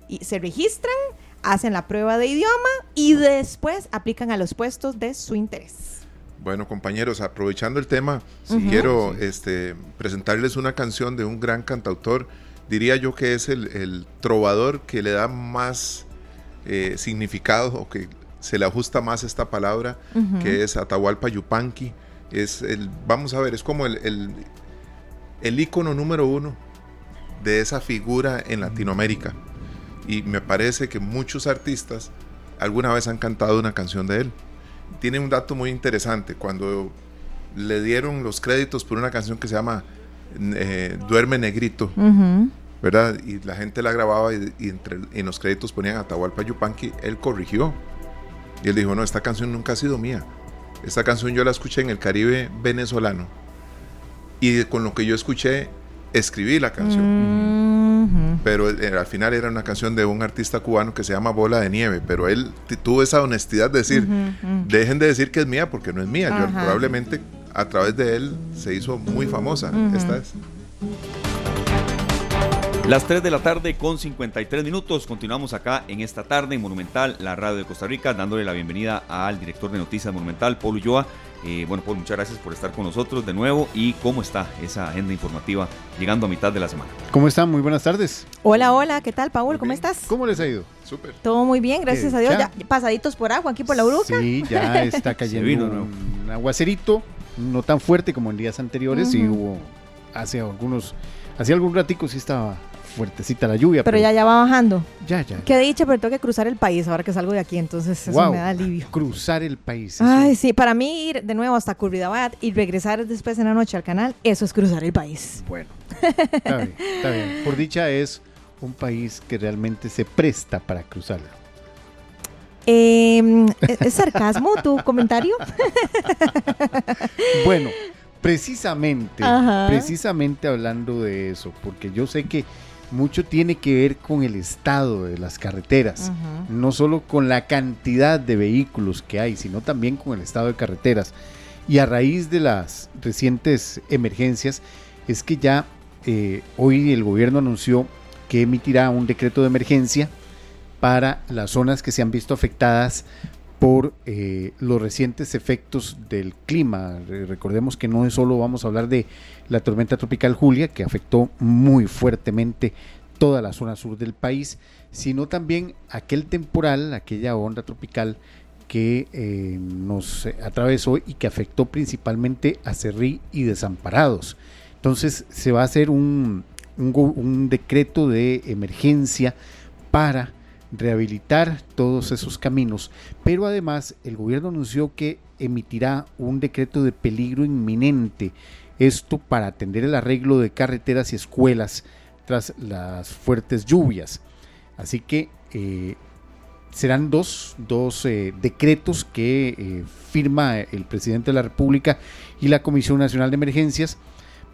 y se registran, hacen la prueba de idioma y después aplican a los puestos de su interés. Bueno, compañeros, aprovechando el tema, quiero Este, presentarles una canción de un gran cantautor diría yo que es el, trovador que le da más eh, significado o que se le ajusta más esta palabra, que es Atahualpa Yupanqui. Es el, vamos a ver, es como el, el, el ícono número uno de esa figura en Latinoamérica. Y me parece que muchos artistas alguna vez han cantado una canción de él. Tiene un dato muy interesante. Cuando le dieron los créditos por una canción que se llama eh, Duerme Negrito, ¿verdad? Y la gente la grababa y, entre, en los créditos ponían Atahualpa Yupanqui, él corrigió. Y él dijo, no, esta canción nunca ha sido mía. Esta canción yo la escuché en el Caribe venezolano. Y con lo que yo escuché, escribí la canción. Pero eh, al final era una canción de un artista cubano que se llama Bola de Nieve. Pero él tuvo esa honestidad de decir, dejen de decir que es mía porque no es mía. Yo probablemente a través de él se hizo muy famosa. Esta es. Las 3 de la tarde con 53 minutos. Continuamos acá en esta tarde en Monumental, la radio de Costa Rica, dándole la bienvenida al director de noticias Monumental, Paul Ulloa. Eh, bueno, Paul, muchas gracias por estar con nosotros de nuevo. ¿Y cómo está esa agenda informativa llegando a mitad de la semana? ¿Cómo están? Muy buenas tardes. Hola, hola, ¿qué tal, Paul? ¿Cómo estás? ¿Cómo les ha ido? Súper. Todo muy bien, gracias a Dios. Ya, pasaditos por agua aquí por la Uruca. Sí, ya está cayendo un aguacerito no tan fuerte como en días anteriores y hubo hace algunos, hace algún ratico sí estaba fuertecita la lluvia. Pero, ya ya va bajando. Ya, ya. Qué dicha, pero tengo que cruzar el país ahora que salgo de aquí, entonces eso me da alivio. Cruzar el país. Ay, sí, para mí ir de nuevo hasta Curridabat y regresar después en la noche al canal, eso es cruzar el país. Bueno, está bien, está bien. Por dicha es un país que realmente se presta para cruzarlo. Em, ¿Es sarcasmo tu comentario? bueno, precisamente, precisamente hablando de eso, porque yo sé que mucho tiene que ver con el estado de las carreteras, no solo con la cantidad de vehículos que hay, sino también con el estado de carreteras. Y a raíz de las recientes emergencias, es que ya eh, hoy el gobierno anunció que emitirá un decreto de emergencia para las zonas que se han visto afectadas por eh, los recientes efectos del clima. Recordemos que no es solo vamos a hablar de la tormenta tropical Julia, que afectó muy fuertemente toda la zona sur del país, sino también aquel temporal, aquella onda tropical que eh, nos atravesó y que afectó principalmente a Cerrí y Desamparados. Entonces se va a hacer un, un decreto de emergencia para rehabilitar todos esos caminos, pero además el gobierno anunció que emitirá un decreto de peligro inminente, esto para atender el arreglo de carreteras y escuelas tras las fuertes lluvias. Así que eh, serán dos, dos eh, decretos que eh, firma el presidente de la República y la Comisión Nacional de Emergencias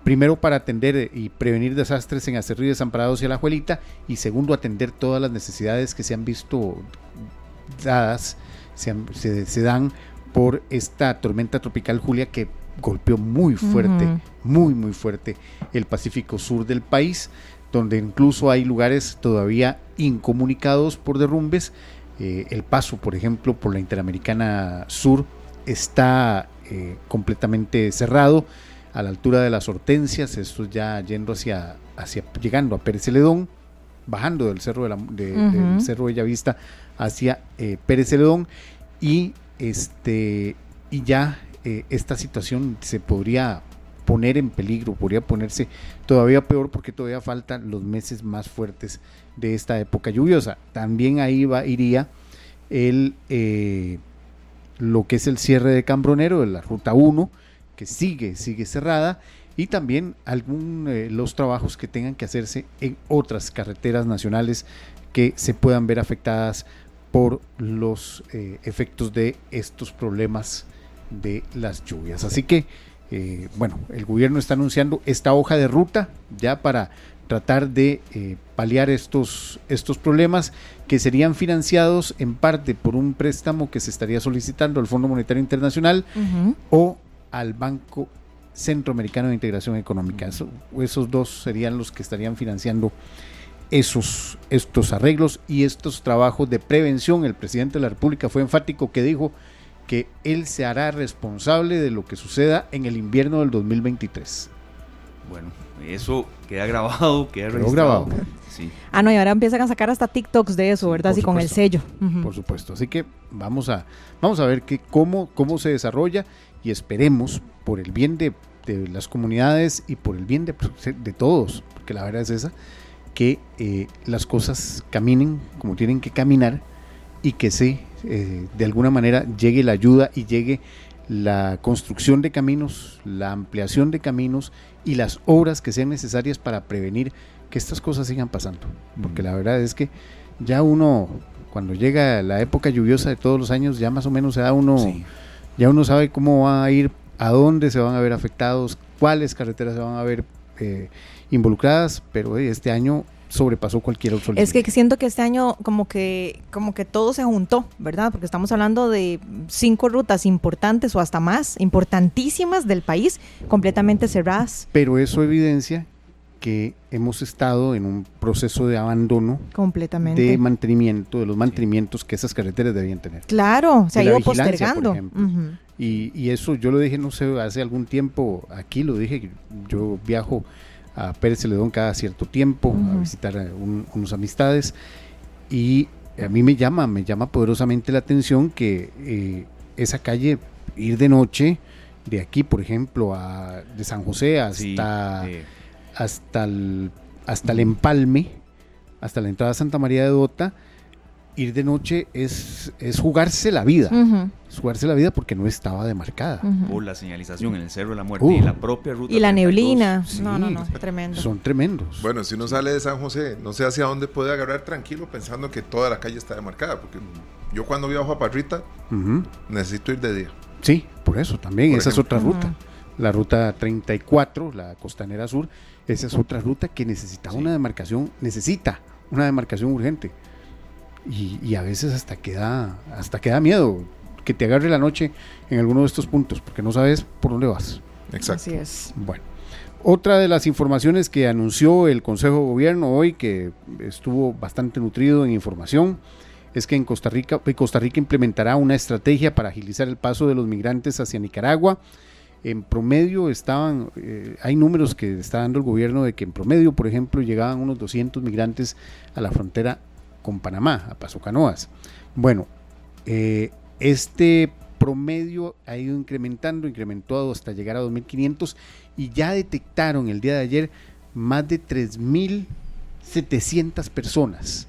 Primero, para atender y prevenir desastres en Acerrí, Desamparados y Alajuelita. Y segundo, atender todas las necesidades que se han visto dadas, se, dan por esta tormenta tropical Julia que golpeó muy fuerte, muy, muy fuerte el Pacífico Sur del país, donde incluso hay lugares todavía incomunicados por derrumbes. Eh, el paso, por ejemplo, por la Interamericana Sur está eh, completamente cerrado a la altura de las Hortensias, esto ya yendo hacia, hacia llegando a Pérez Celedón, bajando del cerro de, la, del cerro Bellavista hacia eh, Pérez Celedón y este y ya eh, esta situación se podría poner en peligro, podría ponerse todavía peor porque todavía faltan los meses más fuertes de esta época lluviosa. También ahí va, iría el eh, lo que es el cierre de Cambronero de la ruta 1 que sigue, sigue cerrada y también algún, eh, los trabajos que tengan que hacerse en otras carreteras nacionales que se puedan ver afectadas por los eh, efectos de estos problemas de las lluvias. Así que, eh, bueno, el gobierno está anunciando esta hoja de ruta ya para tratar de paliar estos, estos problemas que serían financiados en parte por un préstamo que se estaría solicitando al Fondo Monetario Internacional o al Banco Centroamericano de Integración Económica. esos dos serían los que estarían financiando esos, estos arreglos y estos trabajos de prevención. El presidente de la República fue enfático que dijo que él se hará responsable de lo que suceda en el invierno del 2023. Bueno, eso queda grabado, queda grabado. Sí. Ah, no, y ahora empiezan a sacar hasta TikToks de eso, ¿verdad? Así con el sello. Por supuesto. Así que vamos a, vamos a ver que cómo, cómo se desarrolla y esperemos por el bien de, las comunidades y por el bien de, de, todos, porque la verdad es esa, que eh, las cosas caminen como tienen que caminar y que se, eh, de alguna manera llegue la ayuda y llegue la construcción de caminos, la ampliación de caminos y las obras que sean necesarias para prevenir que estas cosas sigan pasando. Porque la verdad es que ya uno, cuando llega la época lluviosa de todos los años, ya más o menos se da uno ya uno sabe cómo va a ir, a dónde se van a ver afectados, cuáles carreteras se van a ver eh, involucradas, pero este año sobrepasó cualquier otro Es que siento que este año como que como que todo se juntó, ¿verdad? Porque estamos hablando de cinco rutas importantes o hasta más, importantísimas del país, completamente cerradas. Pero eso evidencia que hemos estado en un proceso de abandono completamente. de mantenimiento, de los mantenimientos que esas carreteras debían tener. Claro, se ha ido postergando. y, eso yo lo dije, no sé, hace algún tiempo, aquí lo dije, yo viajo a Pérez Celedón cada cierto tiempo a visitar a unos amistades y a mí me llama, me llama poderosamente la atención que eh, esa calle, ir de noche, de aquí, por ejemplo, a, de San José hasta hasta el, hasta el empalme, hasta la entrada a Santa María de Dota, ir de noche es, es jugarse la vida. Es jugarse la vida porque no estaba demarcada. O la señalización en el Cerro de la Muerte y la propia ruta. Y la neblina. no, no, no, tremendo. Son tremendos. Bueno, si uno sale de San José, no sé hacia dónde puede agarrar tranquilo pensando que toda la calle está demarcada. Porque yo cuando viajo a Parrita, necesito ir de día. Sí, por eso también. esa es otra ruta. La ruta 34, la costanera sur, esa es otra ruta que necesita una demarcación, necesita una demarcación urgente. Y, a veces hasta queda, hasta queda miedo que te agarre la noche en alguno de estos puntos, porque no sabes por dónde vas. Exacto. Así es. Bueno. Otra de las informaciones que anunció el Consejo de Gobierno hoy, que estuvo bastante nutrido en información, es que en Costa Rica, Costa Rica implementará una estrategia para agilizar el paso de los migrantes hacia Nicaragua. En promedio estaban, eh, hay números que está dando el gobierno de que en promedio, por ejemplo, llegaban unos 200 migrantes a la frontera con Panamá, a Paso Canoas. Bueno, eh, este promedio ha ido incrementando, incrementó hasta llegar a 2.500 y ya detectaron el día de ayer más de 3.700 personas.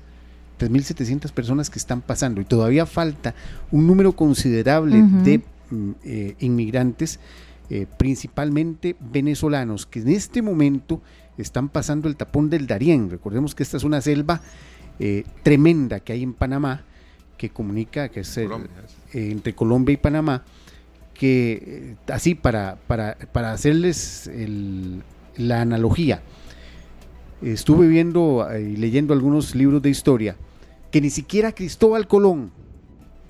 3.700 personas que están pasando y todavía falta un número considerable de mm, eh, inmigrantes, eh, principalmente venezolanos, que en este momento están pasando el tapón del Darién. Recordemos que esta es una selva eh, tremenda que hay en Panamá, que comunica, que es entre Colombia y Panamá, que así para, para, para hacerles la analogía, estuve viendo y leyendo algunos libros de historia que ni siquiera Cristóbal Colón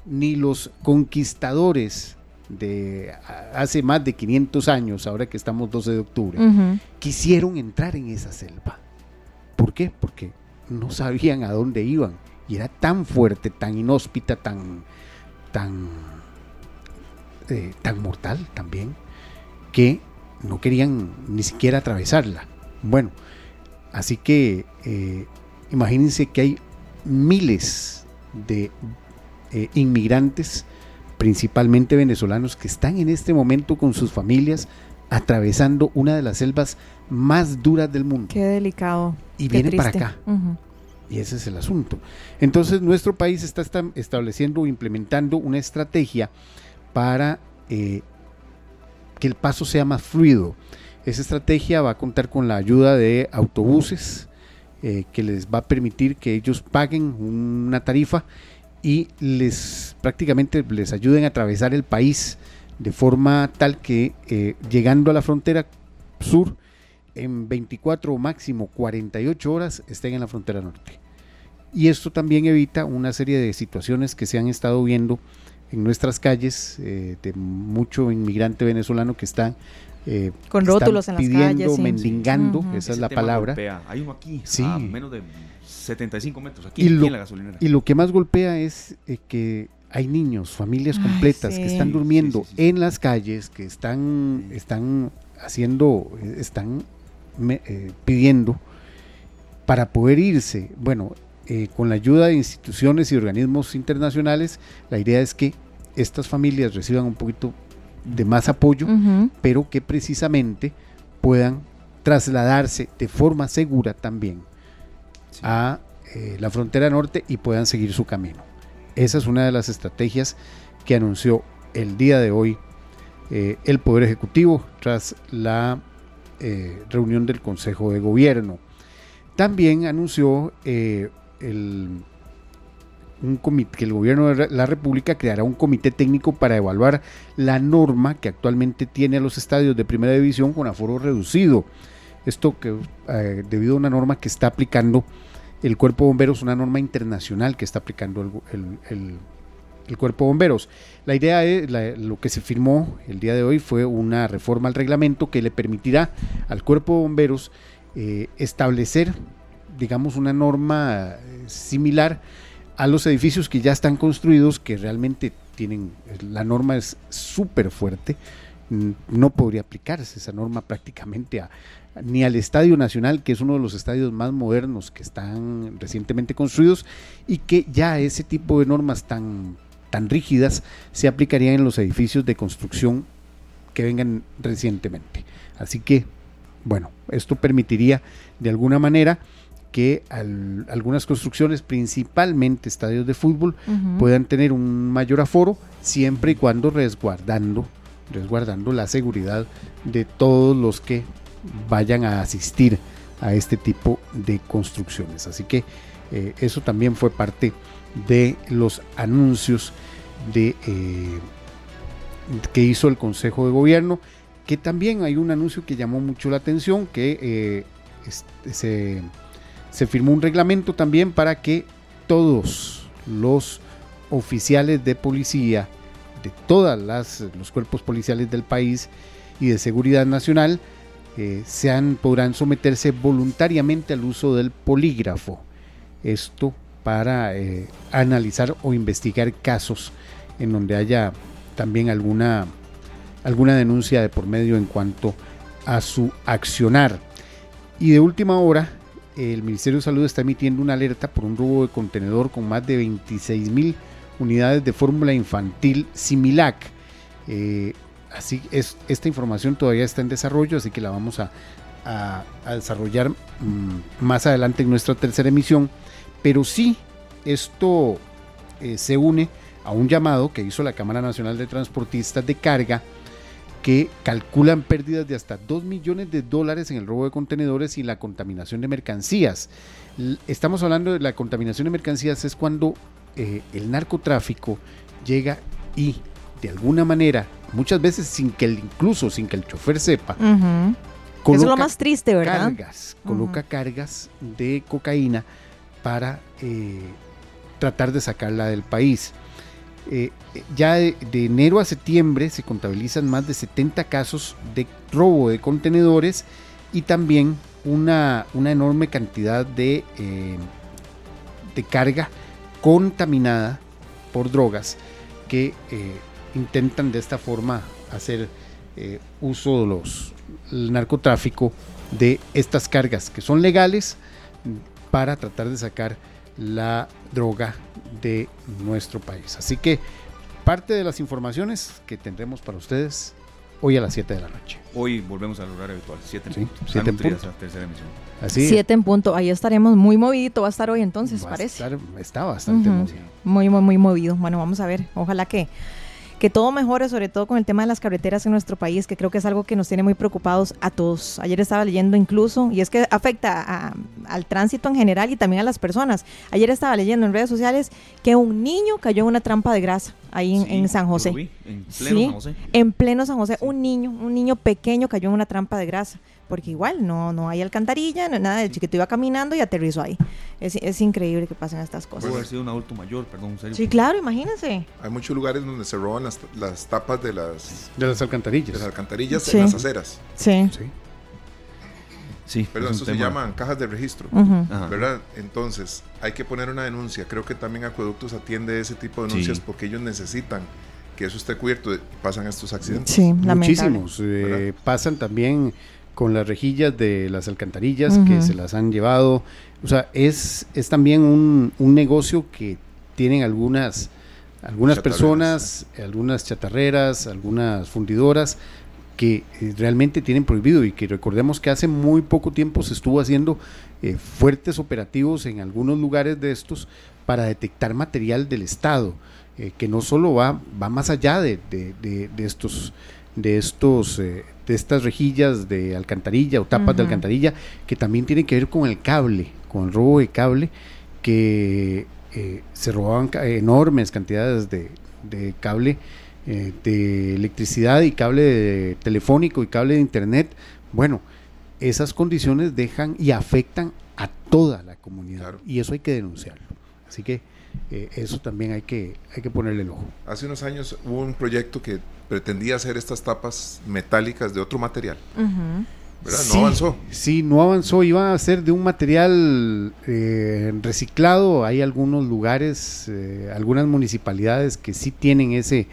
ni los conquistadores de hace más de 500 años, ahora que estamos 12 de octubre, quisieron entrar en esa selva. ¿Por qué? Porque no sabían a dónde iban y era tan fuerte, tan inhóspita, tan tan eh, tan mortal también que no querían ni siquiera atravesarla. Bueno, así que eh, imagínense que hay miles de eh, inmigrantes, principalmente venezolanos, que están en este momento con sus familias atravesando una de las selvas más duras del mundo. Qué delicado. Y vienen para acá. Y ese es el asunto. Entonces nuestro país está, estableciendo o implementando una estrategia para eh, que el paso sea más fluido. Esa estrategia va a contar con la ayuda de autobuses, eh, que les va a permitir que ellos paguen una tarifa y les prácticamente les ayuden a atravesar el país de forma tal que eh, llegando a la frontera sur en 24 o máximo 48 horas estén en la frontera norte. Y esto también evita una serie de situaciones que se han estado viendo en nuestras calles eh, de mucho inmigrante venezolano que están eh, con rótulos en las pidiendo, mendigando, esa es la palabra. Hay uno aquí, sí. a menos de 75 metros, aquí, en la gasolinera. Y lo que más golpea es eh, que hay niños, familias completas que están durmiendo en las calles, que están, están haciendo, están eh, pidiendo para poder irse. Bueno, con la ayuda de instituciones y organismos internacionales, la idea es que estas familias reciban un poquito de más apoyo, pero que precisamente puedan trasladarse de forma segura también a eh, la frontera norte y puedan seguir su camino. Esa es una de las estrategias que anunció el día de hoy eh, el Poder Ejecutivo tras la eh, reunión del Consejo de Gobierno. También anunció el un comité, que el gobierno de la República creará un comité técnico para evaluar la norma que actualmente tiene a los estadios de primera división con aforo reducido. Esto que eh, debido a una norma que está aplicando el Cuerpo de Bomberos, una norma internacional que está aplicando el, Cuerpo de Bomberos. La idea es, lo que se firmó el día de hoy fue una reforma al reglamento que le permitirá al Cuerpo de Bomberos eh, establecer, digamos, una norma eh, similar a los edificios que ya están construidos, que realmente tienen, la norma es súper fuerte, no podría aplicarse esa norma prácticamente a, ni al Estadio Nacional, que es uno de los estadios más modernos que están recientemente construidos y que ya ese tipo de normas tan, tan rígidas se aplicarían en los edificios de construcción que vengan recientemente. Así que, bueno, esto permitiría de alguna manera que algunas construcciones, principalmente estadios de fútbol, puedan tener un mayor aforo siempre y cuando resguardando, resguardando la seguridad de todos los que vayan a asistir a este tipo de construcciones. Así que eh, eso también fue parte de los anuncios de, eh, que hizo el Consejo de Gobierno, que también hay un anuncio que llamó mucho la atención, que eh, se se firmó un reglamento también para que todos los oficiales de policía de todos los cuerpos policiales del país y de seguridad nacional eh, podrán someterse voluntariamente al uso del polígrafo. Esto para eh, analizar o investigar casos en donde haya también alguna, alguna denuncia de por medio en cuanto a su accionar. Y de última hora, el Ministerio de Salud está emitiendo una alerta por un robo de contenedor con más de 26 mil unidades de fórmula infantil Similac. Eh, así es, esta información todavía está en desarrollo, así que la vamos a, desarrollar mm, más adelante en nuestra tercera emisión. Pero sí, esto eh, se une a un llamado que hizo la Cámara Nacional de Transportistas de Carga que calculan pérdidas de hasta 2 millones de dólares en el robo de contenedores y la contaminación de mercancías. Estamos hablando de la contaminación de mercancías es cuando eh, el narcotráfico llega y de alguna manera, muchas veces sin que el, incluso sin que el chofer sepa, es lo más triste, ¿verdad? Cargas, coloca cargas de cocaína para eh, tratar de sacarla del país. Eh, ya de, enero a septiembre se contabilizan más de 70 casos de robo de contenedores y también una, una enorme cantidad de, eh, de carga contaminada por drogas que eh, intentan de esta forma hacer uso de los narcotráfico de estas cargas que son legales para tratar de sacar la droga de nuestro país. Así que parte de las informaciones que tendremos para ustedes hoy a las 7 de la noche. Hoy volvemos al horario habitual, 7 en punto. 7 en punto. Así 7 en punto. Ahí estaremos muy movidito, va a estar hoy entonces, parece. está bastante movido. Muy, muy, muy movido. Bueno, vamos a ver. Ojalá que que todo mejore, sobre todo con el tema de las carreteras en nuestro país, que creo que es algo que nos tiene muy preocupados a todos. Ayer estaba leyendo incluso, y es que afecta al tránsito en general y también a las personas. Ayer estaba leyendo en redes sociales que un niño cayó en una trampa de grasa ahí en, San José. en pleno San José. En pleno San José, un niño, un niño pequeño cayó en una trampa de grasa porque igual no, no hay alcantarilla, no, nada, el chiquito iba caminando y aterrizó ahí. Es, es increíble que pasen estas cosas. Puede haber sido un adulto mayor, perdón, serio. Sí, claro, imagínense. Hay muchos lugares donde se roban las, las tapas de las... De las alcantarillas. De las alcantarillas en las aceras. Sí. Sí. Sí, Perdón, eso se llaman cajas de registro, ¿verdad? Entonces, hay que poner una denuncia. Creo que también Acueductos atiende ese tipo de denuncias porque ellos necesitan que eso esté cubierto. Pasan estos accidentes. Sí, Muchísimos. Eh, pasan también con las rejillas de las alcantarillas que se las han llevado. O sea, es, es también un, un negocio que tienen algunas, algunas personas, algunas chatarreras, algunas fundidoras que eh, realmente tienen prohibido y que recordemos que hace muy poco tiempo se estuvo haciendo eh, fuertes operativos en algunos lugares de estos para detectar material del Estado, eh, que no solo va, va más allá de, de, de estos de estos eh, de estas rejillas de alcantarilla o tapas de alcantarilla que también tienen que ver con el cable, con el robo de cable que eh, se robaban enormes cantidades de, cable eh, de electricidad y cable telefónico y cable de internet. Bueno, esas condiciones dejan y afectan a toda la comunidad y eso hay que denunciarlo. Así que eso también hay que, hay que ponerle el ojo. Hace unos años hubo un proyecto que pretendía hacer estas tapas metálicas de otro material. ¿verdad? No avanzó. Sí, no avanzó. Iba a ser de un material eh, reciclado. Hay algunos lugares, eh, algunas municipalidades que sí tienen ese,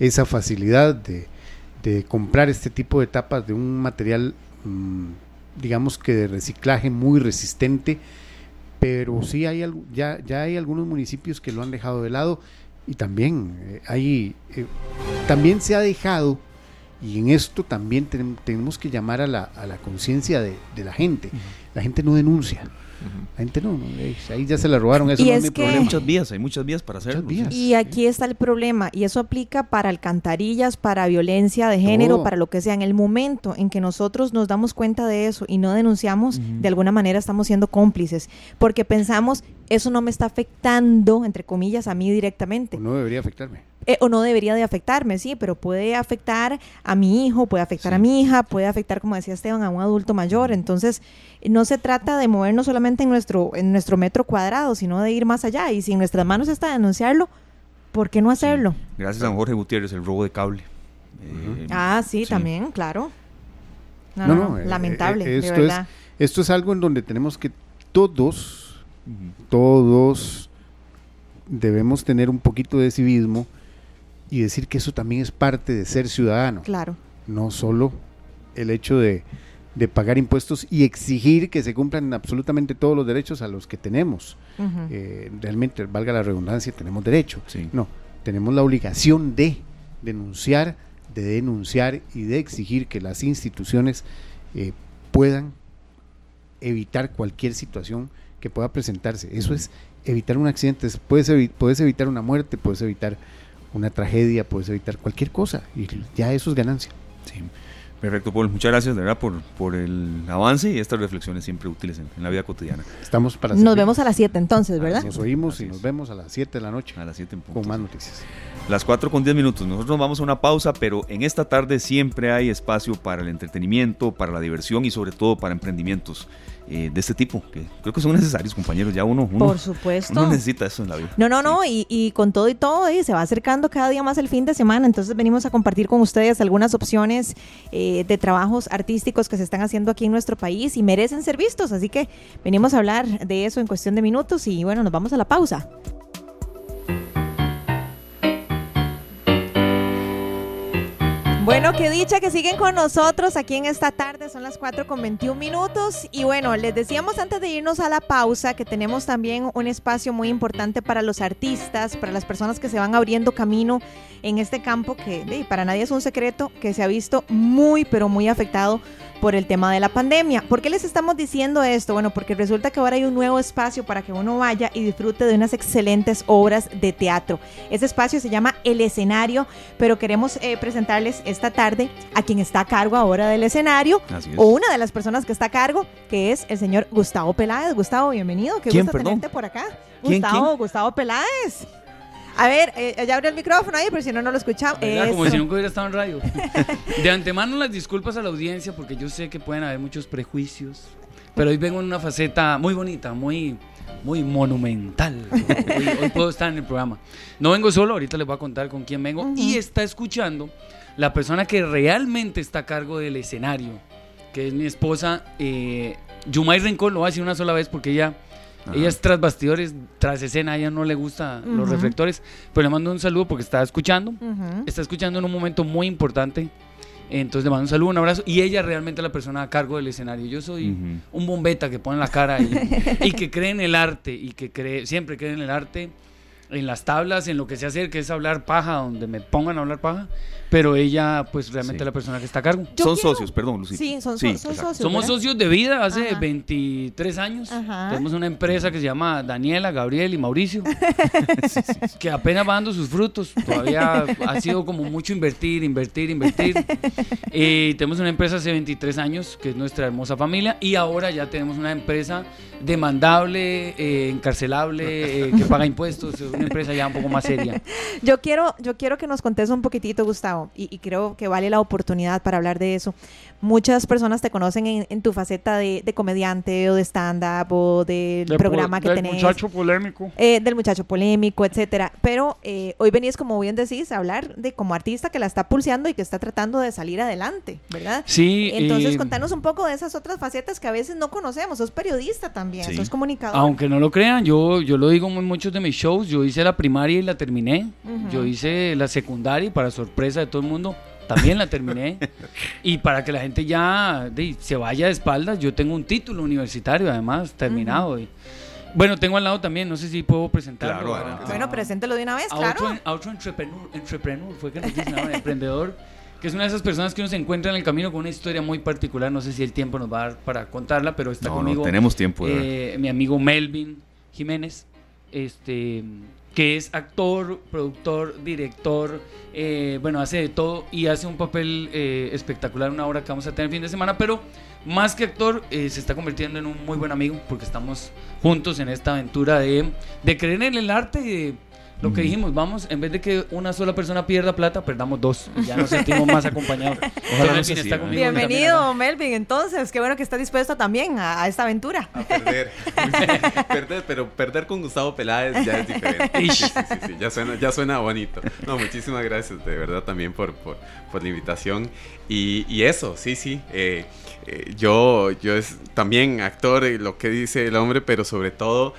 esa facilidad de, comprar este tipo de tapas de un material, mm, digamos que de reciclaje muy resistente. Pero sí hay ya, ya hay algunos municipios que lo han dejado de lado y también eh, hay, eh, también se ha dejado, y en esto también tenemos que llamar a la, a la conciencia de, de, la gente. La gente no denuncia. La gente no, ahí ya se la robaron, eso no es Hay muchas vías, hay muchas vías para hacerlo. Y aquí está el problema, y eso aplica para alcantarillas, para violencia de género, para lo que sea. En el momento en que nosotros nos damos cuenta de eso y no denunciamos, de alguna manera estamos siendo cómplices, porque pensamos, eso no me está afectando, entre comillas, a mí directamente. no debería afectarme. Eh, o no debería de afectarme, sí, pero puede afectar a mi hijo, puede afectar a mi hija, puede afectar, como decía Esteban, a un adulto mayor. Entonces, no se trata de movernos solamente en nuestro, en nuestro metro cuadrado, sino de ir más allá. Y si en nuestras manos está denunciarlo, ¿por qué no hacerlo? Gracias a Jorge Gutiérrez, el robo de cable. Eh, ah, sí, también, claro. No, no, eh, lamentable, esto Es, esto es algo en donde tenemos que todos, todos debemos tener un poquito de civismo y decir que eso también es parte de ser ciudadano. Claro. No solo el hecho de, pagar impuestos y exigir que se cumplan absolutamente todos los derechos a los que tenemos. Eh, realmente, valga la redundancia, tenemos derecho. No, tenemos la obligación de denunciar, de denunciar y de exigir que las instituciones eh, puedan evitar cualquier situación que pueda presentarse. Eso es evitar un accidente, puedes, puedes evitar una muerte, puedes evitar una tragedia, puedes evitar cualquier cosa y ya eso es ganancia. Sí. Perfecto, Paul. Muchas gracias de verdad por, por el avance y estas reflexiones siempre útiles en, la vida cotidiana. Estamos para Nos vemos a las 7 entonces, ¿verdad? Nos oímos y nos vemos a las 7 de la noche. A las 7 en punto. Con más noticias. Las 4 con 10 minutos. Nosotros nos vamos a una pausa, pero en esta tarde siempre hay espacio para el entretenimiento, para la diversión y sobre todo para emprendimientos. Eh, de este tipo, que creo que son necesarios, compañeros. Ya uno, uno, Por supuesto. uno necesita eso en la vida. No, no, no, y, y, con todo y todo, y se va acercando cada día más el fin de semana. Entonces venimos a compartir con ustedes algunas opciones eh, de trabajos artísticos que se están haciendo aquí en nuestro país y merecen ser vistos. Así que venimos a hablar de eso en cuestión de minutos y bueno, nos vamos a la pausa. Bueno, qué dicha que siguen con nosotros aquí en esta tarde, son las 4 con 21 minutos. Y bueno, les decíamos antes de irnos a la pausa que tenemos también un espacio muy importante para los artistas, para las personas que se van abriendo camino en este campo que para nadie es un secreto, que se ha visto muy, pero muy afectado por el tema de la pandemia. ¿Por qué les estamos diciendo esto? Bueno, porque resulta que ahora hay un nuevo espacio para que uno vaya y disfrute de unas excelentes obras de teatro. Ese espacio se llama El Escenario, pero queremos eh, presentarles esta tarde a quien está a cargo ahora del escenario, o una de las personas que está a cargo, que es el señor Gustavo Peláez. Gustavo, bienvenido, qué gusto tenerte por acá. Gustavo, Gustavo Peláez. A ver, eh, ya abrió el micrófono ahí, pero si no, no lo escuchamos. Como si nunca hubiera estado en radio. De antemano las disculpas a la audiencia porque yo sé que pueden haber muchos prejuicios, pero hoy vengo en una faceta muy bonita, muy, muy monumental. Hoy, puedo estar en el programa. No vengo solo, ahorita les voy a contar con quién vengo. Y está escuchando la persona que realmente está a cargo del escenario, que es mi esposa, eh, Yumay Rincón, lo voy a decir una sola vez porque ella ella es tras bastidores, tras escena, a ella no le gustan los reflectores, pero le mando un saludo porque está escuchando, está escuchando en un momento muy importante. Entonces le mando un saludo, un abrazo. Y ella realmente es la persona a cargo del escenario. Yo soy un bombeta que pone la cara y, y, que cree en el arte y que cree, siempre cree en el arte, en las tablas, en lo que se hace, que es hablar paja, donde me pongan a hablar paja pero ella, pues realmente la persona que está a cargo. son socios, perdón, Lucía. Sí, son, socios. Somos socios de vida hace 23 años. Tenemos una empresa que se llama Daniela, Gabriel y Mauricio, que apenas va dando sus frutos. Todavía ha sido como mucho invertir, invertir, invertir. y tenemos una empresa hace 23 años, que es nuestra hermosa familia, y ahora ya tenemos una empresa demandable, eh, encarcelable, eh, que paga impuestos, una empresa ya un poco más seria. Yo quiero, yo quiero que nos contes un poquitito, Gustavo, y, creo que vale la oportunidad para hablar de eso. Muchas personas te conocen en, tu faceta de, comediante o de stand-up o del programa que tenés. Del muchacho polémico. Eh, del muchacho polémico, etcétera. Pero hoy venís, como bien decís, a hablar de como artista que la está pulseando y que está tratando de salir adelante, ¿verdad? Sí. Entonces, contanos un poco de esas otras facetas que a veces no conocemos. Sos periodista también también, sí. comunicador. Aunque no lo crean, yo, yo lo digo en muchos de mis shows, yo hice la primaria y la terminé, yo hice la secundaria y para sorpresa de todo el mundo también la terminé. y para que la gente ya se vaya de espaldas, yo tengo un título universitario además terminado. bueno, tengo al lado también, no sé si puedo presentarlo. Claro, bueno, preséntelo de una vez, claro. Auto, entrepreneur, entrepreneur, fue que nos dicen emprendedor que es una de esas personas que uno se encuentra en el camino con una historia muy particular. No sé si el tiempo nos va a dar para contarla, pero está conmigo. tenemos tiempo. Eh, mi amigo Melvin Jiménez, este, que es actor, productor, director, eh, bueno, hace de todo y hace un papel eh, espectacular, una obra que vamos a tener el fin de semana, pero más que actor, se está convirtiendo en un muy buen amigo porque estamos juntos en esta aventura de, de creer en el arte y de lo que dijimos, vamos, en vez de que una sola persona pierda plata, perdamos dos. Y ya nos sentimos más acompañados. Bienvenido, Melvin. Entonces, qué bueno que está dispuesto también a, esta aventura. A perder. perder. Pero perder con Gustavo Peláez ya es diferente. sí, sí, sí, ya, suena, ya suena bonito. No, muchísimas gracias, de verdad, también por, por, por la invitación. Y, y, eso, sí, sí. Eh, eh, yo, yo es también actor, lo que dice el hombre, pero sobre todo...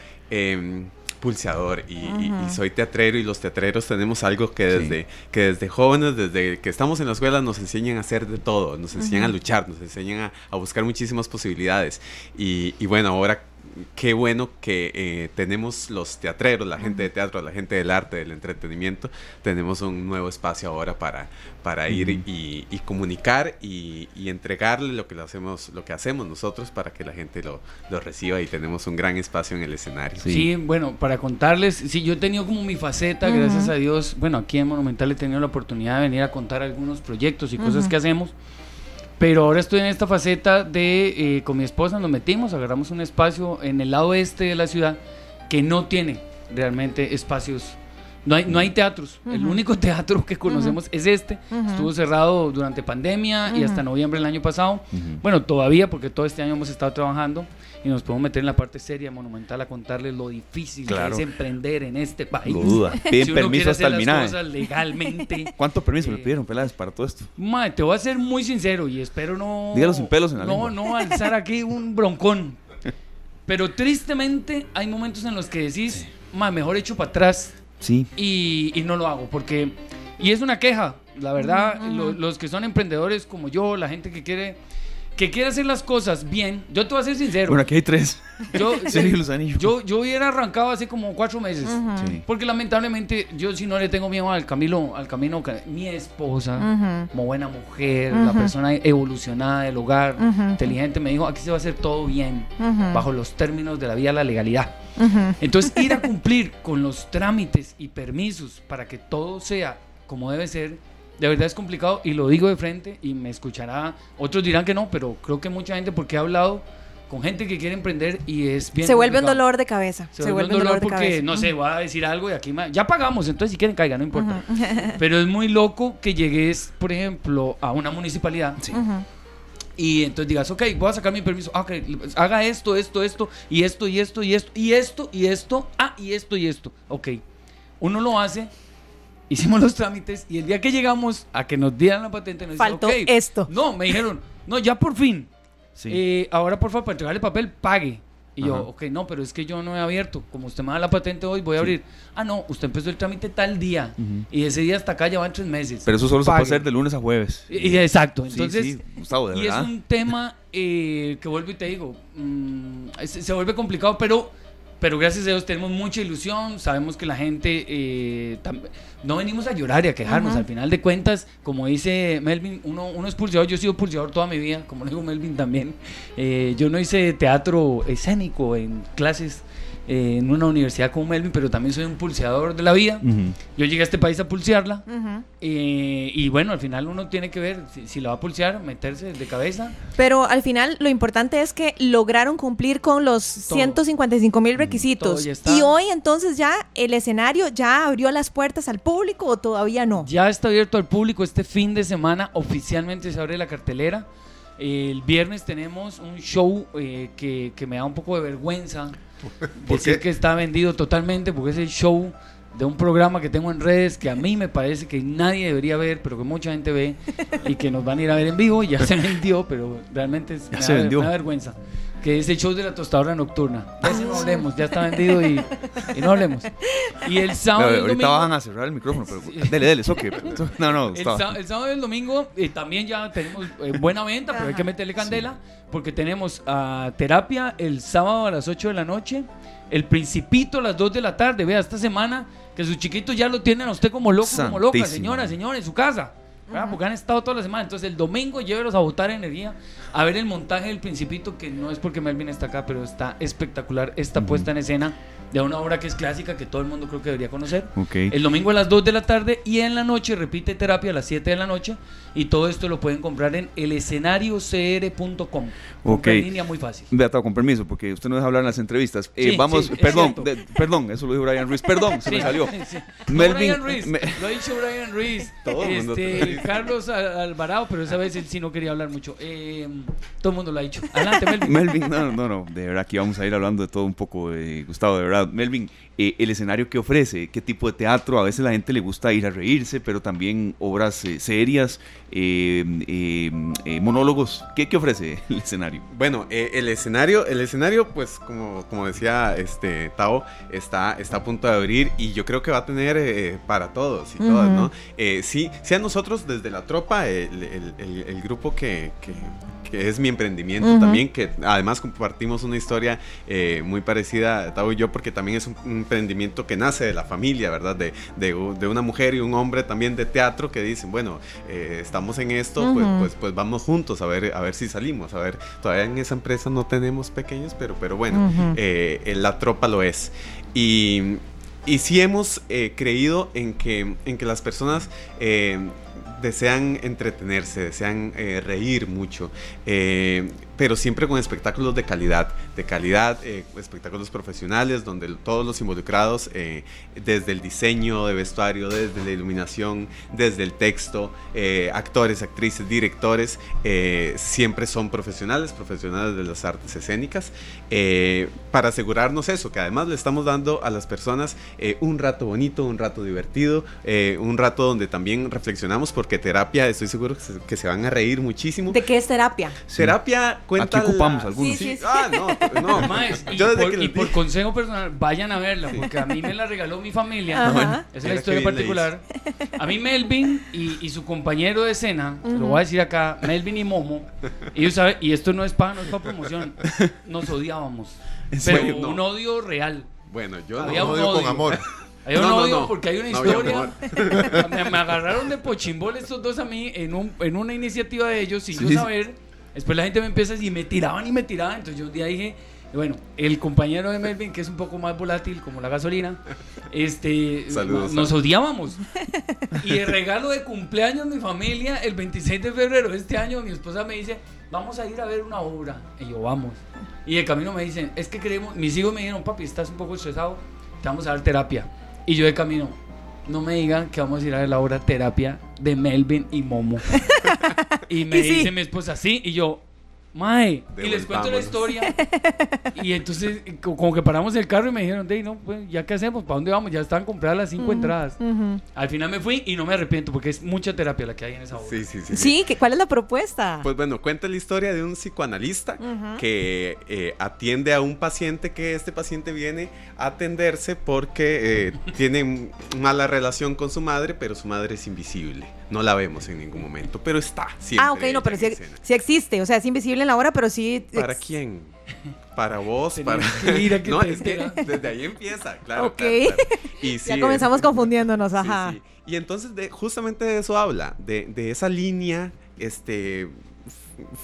Pulseador y, soy teatrero y los teatreros tenemos algo que desde, que desde jóvenes, desde que estamos en la escuela nos enseñan a hacer de todo, nos enseñan a luchar, nos enseñan a, buscar muchísimas posibilidades. Y, y bueno, ahora qué bueno que eh, tenemos los teatreros, la gente de teatro, la gente del arte, del entretenimiento, tenemos un nuevo espacio ahora para, para ir y, comunicar y, entregarle lo que, lo, hacemos, lo que hacemos nosotros para que la gente lo, reciba y tenemos un gran espacio en el escenario. Sí, bueno, para contarles, sí, yo he tenido como mi faceta, gracias a Dios, bueno, aquí en Monumental he tenido la oportunidad de venir a contar algunos proyectos y cosas que hacemos. Pero ahora estoy en esta faceta de, eh, con mi esposa nos metimos, agarramos un espacio en el lado este de la ciudad que no tiene realmente espacios no hay, no hay teatros. El único teatro que conocemos es este. Estuvo cerrado durante pandemia y hasta noviembre del año pasado. Bueno, todavía porque todo este año hemos estado trabajando y nos podemos meter en la parte seria, monumental, a contarles lo difícil que es emprender en este país. No duda. Piden permiso hasta el las cosas legalmente. ¿Cuántos permisos le eh, pidieron, Peláez, para todo esto? Madre, te voy a ser muy sincero y espero no... Dígalo sin pelos en la No, no alzar aquí un broncón. Pero tristemente hay momentos en los que decís, sí. mejor hecho para atrás Sí. Y, no lo hago porque... Y es una queja, la verdad, los que son emprendedores como yo, la gente que quiere que quiere hacer las cosas bien, yo te voy a ser sincero. Bueno, aquí hay tres. Yo, yo, yo hubiera arrancado hace como cuatro meses. Porque lamentablemente yo si no le tengo miedo al camino, al camino mi esposa, como buena mujer, la persona evolucionada del hogar, inteligente, me dijo, aquí se va a hacer todo bien, bajo los términos de la vía la legalidad. Entonces, ir a cumplir con los trámites y permisos para que todo sea como debe ser, de verdad es complicado y lo digo de frente y me escuchará. Otros dirán que no, pero creo que mucha gente, porque he hablado con gente que quiere emprender y es bien. Se vuelve un dolor de cabeza. Se, vuelve, un dolor, porque, no sé, voy a decir algo y aquí ya pagamos, entonces si quieren caigan, no importa. Pero es muy loco que llegues, por ejemplo, a una municipalidad. Y entonces digas, ok, voy a sacar mi permiso. Ah, haga esto, esto, esto, y esto, y esto, y esto, y esto, y esto, ah, y esto, y esto. Ok. Uno lo hace hicimos los trámites y el día que llegamos a que nos dieran la patente nos faltó esto. No, me dijeron, no, ya por fin. Eh, ahora por favor para entregar el papel pague. Y yo, ok, no, pero es que yo no he abierto. Como usted me da la patente hoy, voy a abrir. Ah, no, usted empezó el trámite tal día. Y ese día hasta acá ya van tres meses. Pero eso solo se puede hacer de lunes a jueves. Y, exacto. Entonces, Gustavo, de y es un tema eh, que vuelvo y te digo, mm, se vuelve complicado, pero pero gracias a Dios tenemos mucha ilusión, sabemos que la gente, eh, no venimos a llorar y a quejarnos, al final de cuentas, como dice Melvin, uno, uno es pulseador, yo he sido pulseador toda mi vida, como digo Melvin también, eh, yo no hice teatro escénico en clases en una universidad como Melvin, pero también soy un pulseador de la vida. Yo llegué a este país a pulsearla. Eh, y bueno, al final uno tiene que ver si, la va a pulsear, meterse de cabeza. Pero al final lo importante es que lograron cumplir con los 155 mil requisitos. Y hoy entonces ya el escenario ya abrió las puertas al público o todavía no? Ya está abierto al público. Este fin de semana oficialmente se abre la cartelera. El viernes tenemos un show eh, que, que, me da un poco de vergüenza decir que está vendido totalmente porque es el show de un programa que tengo en redes que a mí me parece que nadie debería ver, pero que mucha gente ve y que nos van a ir a ver en vivo y ya se vendió, pero realmente es, una vergüenza que es el show de la tostadora nocturna. Ya no hablemos, ya está vendido y, no hablemos. Y el sábado. ahorita domingo, bajan a cerrar el micrófono, pero dele, dele, eso que. No, no, el, el, sábado y el domingo eh, también ya tenemos eh, buena venta, pero hay que meterle candela, porque tenemos uh, terapia el sábado a las 8 de la noche, el Principito a las 2 de la tarde. Vea, esta semana que su chiquito ya lo tienen a usted como loco, como loca, señora, señora, en su casa. Porque han estado toda la semana. Entonces el domingo llévelos a botar energía, a ver el montaje del Principito, que no es porque Melvin está acá, pero está espectacular esta puesta en escena de una obra que es clásica, que todo el mundo creo que debería conocer. El domingo a las 2 de la tarde y en la noche repite terapia a las 7 de la noche. Y todo esto lo pueden comprar en elescenariocr.com. Ok. En línea muy fácil. Beato, con permiso, porque usted no deja hablar en las entrevistas. Eh, vamos, perdón, perdón, eso lo dijo Brian Ruiz. Perdón, se me salió. Melvin, Lo ha dicho Brian Ruiz. Todo este, Carlos Alvarado, pero esa vez él sí no quería hablar mucho. Eh, todo el mundo lo ha dicho. Adelante, Melvin. Melvin, no, no, no. De verdad, aquí vamos a ir hablando de todo un poco, de Gustavo, de ¿verdad? Melvin, eh, el escenario que ofrece, qué tipo de teatro, a veces la gente le gusta ir a reírse, pero también obras eh, serias, eh, monólogos, ¿Qué, ¿qué, ofrece el escenario? Bueno, el escenario, el escenario, pues como, como decía este Tao, está, está a punto de abrir y yo creo que va a tener para todos y todas, ¿no? sí, sí a nosotros desde la tropa, el, el, grupo que, que, es mi emprendimiento también, que además compartimos una historia muy parecida, Tao y yo, porque también es un emprendimiento que nace de la familia, ¿verdad? De, de, una mujer y un hombre también de teatro que dicen, bueno, eh, estamos en esto, pues, pues, pues, vamos juntos a ver, a ver si salimos. A ver, todavía en esa empresa no tenemos pequeños, pero, pero bueno, eh, la tropa lo es. Y, y sí hemos eh, creído en que, en que las personas desean entretenerse, desean reír mucho pero siempre con espectáculos de calidad, de calidad, eh, espectáculos profesionales, donde todos los involucrados, eh, desde el diseño de vestuario, desde la iluminación, desde el texto, eh, actores, actrices, directores, siempre son profesionales, profesionales de las artes escénicas, para asegurarnos eso, que además le estamos dando a las personas un rato bonito, un rato divertido, un rato donde también reflexionamos, porque terapia, estoy seguro que se, van a reír muchísimo. ¿De qué es terapia? Terapia Aquí ocupamos algunos. Sí, Ah, no, no. Más, y, por, y por, consejo personal, vayan a verla, porque a mí me la regaló mi familia. Esa es la historia particular. A mí Melvin y, y, su compañero de escena, lo voy a decir acá, Melvin y Momo, ellos saben, y esto no es para no es para promoción, nos odiábamos. Pero un odio real. Bueno, yo Había no, un odio, con amor. Hay un odio porque hay una historia. Me, agarraron de pochimbol estos dos a mí en, un, en una iniciativa de ellos sin yo saber Después la gente me empieza y me tiraban y me tiraban. Entonces yo un día dije, bueno, el compañero de Melvin, que es un poco más volátil como la gasolina, este, nos odiábamos. Y el regalo de cumpleaños mi familia, el 26 de febrero de este año, mi esposa me dice, vamos a ir a ver una obra. Y yo, vamos. Y de camino me dicen, es que queremos, mis hijos me dijeron, papi, estás un poco estresado, te vamos a dar terapia. Y yo de camino, no me digan que vamos a ir a ver la obra terapia de Melvin y Momo. y me dice mi esposa, sí, y yo, Mae, y les cuento la historia. y entonces, como que paramos el carro y me dijeron, Dey, no, pues, ¿ya qué hacemos? ¿Para dónde vamos? Ya están compradas las cinco entradas. Al final me fui y no me arrepiento porque es mucha terapia la que hay en esa obra. Sí, sí, sí. Sí, ¿cuál es la propuesta? Pues bueno, cuenta la historia de un psicoanalista que eh, atiende a un paciente que este paciente viene a atenderse porque eh, tiene mala relación con su madre, pero su madre es invisible. No la vemos en ningún momento, pero está. ah, ok, no, pero sí, existe. O sea, es invisible en la hora, pero sí. ¿Para quién? Para vos, para. no, es que desde ahí empieza, claro. Ok. Y ya comenzamos confundiéndonos, ajá. Y entonces, de, justamente de eso habla, de, de esa línea este,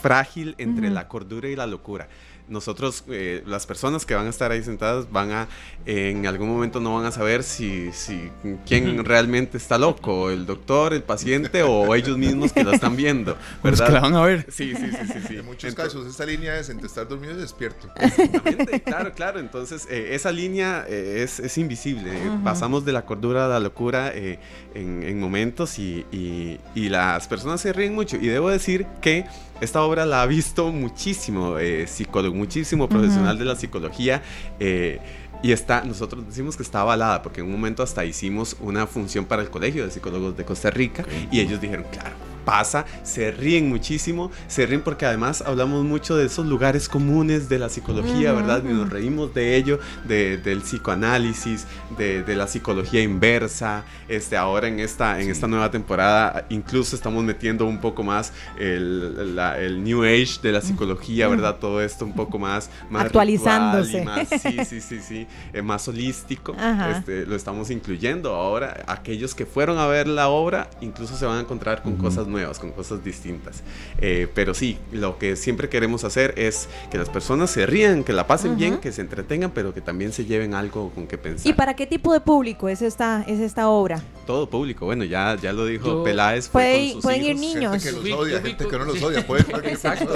frágil entre la cordura y la locura nosotros, eh, las personas que van a estar ahí sentadas, van a, en algún momento no van a saber si, si quién realmente está loco, el doctor, el paciente o ellos mismos que lo están viendo, ¿verdad? que la van a ver. Sí, sí, sí, sí. En muchos casos, esta línea es entre estar dormido y despierto. Exactamente, claro, claro. Entonces, eh, esa línea eh, es, es, invisible. Pasamos de la cordura a la locura en, en, momentos y, y, y las personas se ríen mucho. Y debo decir que esta obra la ha visto muchísimo eh, psicólogo, muchísimo profesional de la psicología. Eh, y está, nosotros decimos que está avalada, porque en un momento hasta hicimos una función para el Colegio de Psicólogos de Costa Rica y ellos dijeron, claro, pasa, se ríen muchísimo, se ríen porque además hablamos mucho de esos lugares comunes de la psicología, ¿verdad? Y nos reímos de ello, de, del psicoanálisis, de, de, la psicología inversa. Este, ahora en esta, en esta nueva temporada incluso estamos metiendo un poco más el, el New Age de la psicología, ¿verdad? Todo esto un poco más... más Actualizándose. Más, sí, sí, sí, sí, eh, más holístico. Este, lo estamos incluyendo. Ahora, aquellos que fueron a ver la obra incluso se van a encontrar con cosas nuevas, con cosas distintas. Eh, pero sí, lo que siempre queremos hacer es que las personas se rían, que la pasen bien, que se entretengan, pero que también se lleven algo con que pensar. ¿Y para qué tipo de público es esta, es esta obra? Todo público, bueno, ya, ya lo dijo Peláez. Puede, pueden ir niños. Gente que los odia, gente que no los odia. Puede, Exacto,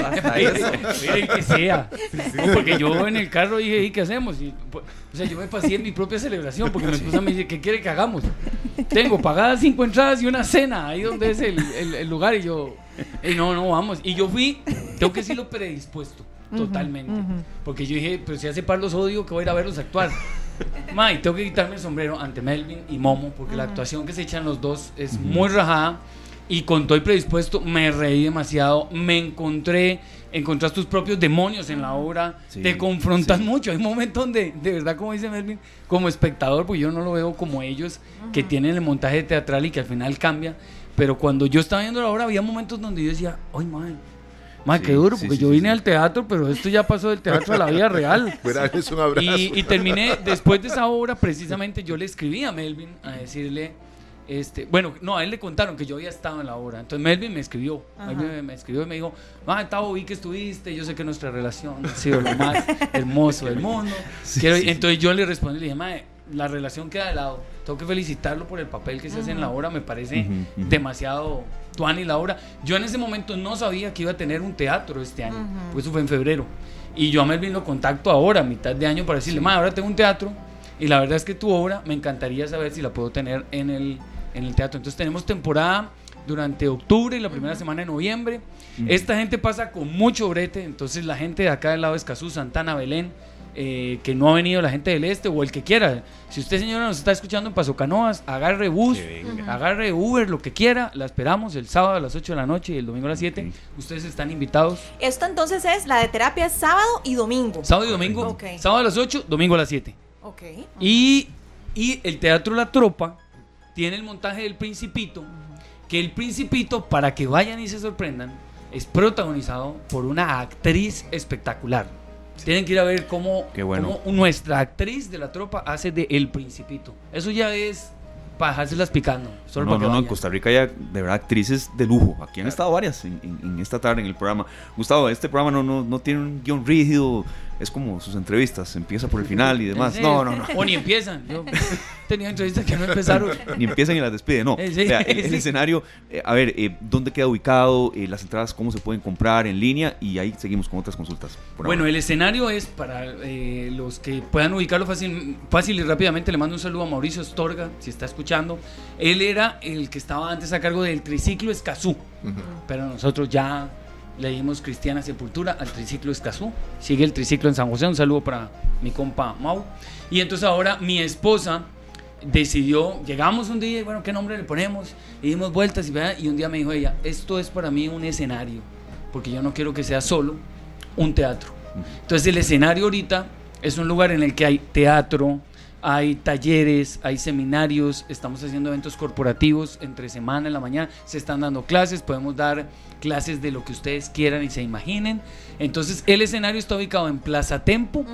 Miren que sea. porque yo en el carro dije, ¿y qué hacemos? Y, pues, o sea, yo me pasé en mi propia celebración porque mi esposa me dice, ¿qué quiere que hagamos? Tengo pagadas cinco entradas y una cena ahí donde es el, el, lugar. Y yo, no, no, vamos. Y yo fui, tengo que decirlo predispuesto, totalmente. Porque yo dije, pero si hace par los odio, que voy a ir a verlos actuar. Ma, y tengo que quitarme el sombrero ante Melvin y Momo, porque la actuación que se echan los dos es muy rajada. Y con todo el predispuesto, me reí demasiado. Me encontré, encontrás tus propios demonios en la obra. te confrontas mucho. Hay momentos donde, de verdad, como dice Melvin, como espectador, pues yo no lo veo como ellos, que tienen el montaje teatral y que al final cambia. Pero cuando yo estaba viendo la obra, había momentos donde yo decía, ¡ay, madre! Madre, qué duro, porque yo vine al teatro, pero esto ya pasó del teatro a la vida real. un abrazo. Y, y terminé, después de esa obra, precisamente yo le escribí a Melvin a decirle este, bueno, no, a él le contaron que yo había estado en la obra. Entonces Melvin me escribió. Melvin me, escribió y me dijo, ah, Tavo, vi que estuviste. Yo sé que nuestra relación ha sido lo más hermoso del mundo. entonces yo le respondí, le dije, madre, la relación queda de lado. Tengo que felicitarlo por el papel que se hace en la obra. Me parece demasiado tuani la obra. Yo en ese momento no sabía que iba a tener un teatro este año. Pues eso fue en febrero. Y yo a Melvin lo contacto ahora, a mitad de año, para decirle, madre, ahora tengo un teatro. Y la verdad es que tu obra me encantaría saber si la puedo tener en el en el teatro. Entonces tenemos temporada durante octubre y la primera semana de noviembre. Esta gente pasa con mucho brete, entonces la gente de acá del lado de Escazú, Santana, Belén, eh, que no ha venido la gente del este o el que quiera. Si usted, señora, nos está escuchando en Paso Canoas, agarre bus, agarre Uber, lo que quiera. La esperamos el sábado a las 8 de la noche y el domingo a las 7. Ustedes están invitados. Esto entonces es la de terapia sábado y domingo. Sábado y domingo. Sábado a las 8, domingo a las 7. Y, y el Teatro La Tropa tiene el montaje del Principito, que el Principito, para que vayan y se sorprendan, es protagonizado por una actriz espectacular. Tienen que ir a ver cómo, nuestra actriz de la tropa hace de El Principito. Eso ya es para dejárselas picando. no, no, no, en Costa Rica ya de verdad actrices de lujo. Aquí han estado varias en, esta tarde en el programa. Gustavo, este programa no, no, no tiene un guion rígido, es como sus entrevistas, empieza por el final y demás. No, no, no. O ni empiezan. Yo tenía entrevistas que no empezaron. Ni empiezan y las despiden, no. el, escenario, eh, a ver, eh, ¿dónde queda ubicado? Eh, las entradas, ¿cómo se pueden comprar en línea? Y ahí seguimos con otras consultas. Bueno, el escenario es para los que puedan ubicarlo fácil, fácil y rápidamente. Le mando un saludo a Mauricio Estorga, si está escuchando. Él era el que estaba antes a cargo del triciclo Escazú. Pero nosotros ya le dimos Cristiana Sepultura al triciclo Escazú. Sigue el triciclo en San José. Un saludo para mi compa Mau. Y entonces ahora mi esposa decidió, llegamos un día y bueno, ¿qué nombre le ponemos? Y dimos vueltas y, y un día me dijo ella, esto es para mí un escenario, porque yo no quiero que sea solo un teatro. Entonces el escenario ahorita es un lugar en el que hay teatro, hay talleres, hay seminarios, estamos haciendo eventos corporativos entre semana en la mañana, se están dando clases, podemos dar clases de lo que ustedes quieran y se imaginen. Entonces el escenario está ubicado en Plaza Tempo,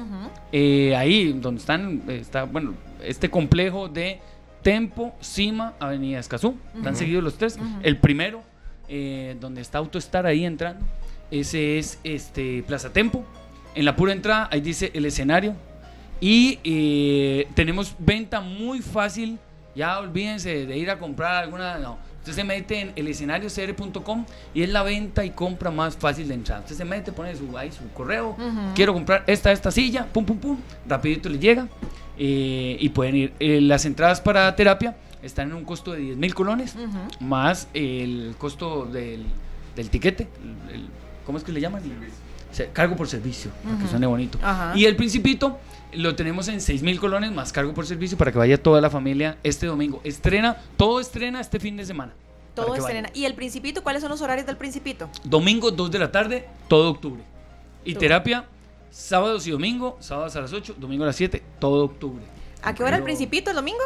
eh, ahí donde están, está, bueno, este complejo de Tempo, Cima, Avenida Escazú, están seguidos los tres. El primero, eh, donde está Autostar ahí entrando, ese es este Plaza Tempo. En la pura entrada, ahí dice el escenario, y eh, tenemos venta muy fácil. Ya olvídense de ir a comprar alguna. No. Usted se mete en el escenario cr.com y es la venta y compra más fácil de entrar. Usted se mete, pone su, ahí su correo. Quiero comprar esta, esta silla. Pum, pum, pum. Rapidito le llega. Eh, y pueden ir. Eh, las entradas para terapia están en un costo de 10 mil colones. Más el costo del, del tiquete. ¿Cómo es que le llaman? Cargo por servicio. Que suene bonito. Y el principito lo tenemos en 6 mil colones más cargo por servicio para que vaya toda la familia este domingo. Estrena, todo estrena este fin de semana. Todo estrena. ¿Y el Principito? ¿Cuáles son los horarios del Principito? Domingo 2 de la tarde, todo octubre. Y terapia, sábados y domingo, sábados a las 8, domingo a las 7, todo octubre. ¿A qué hora el Principito el domingo?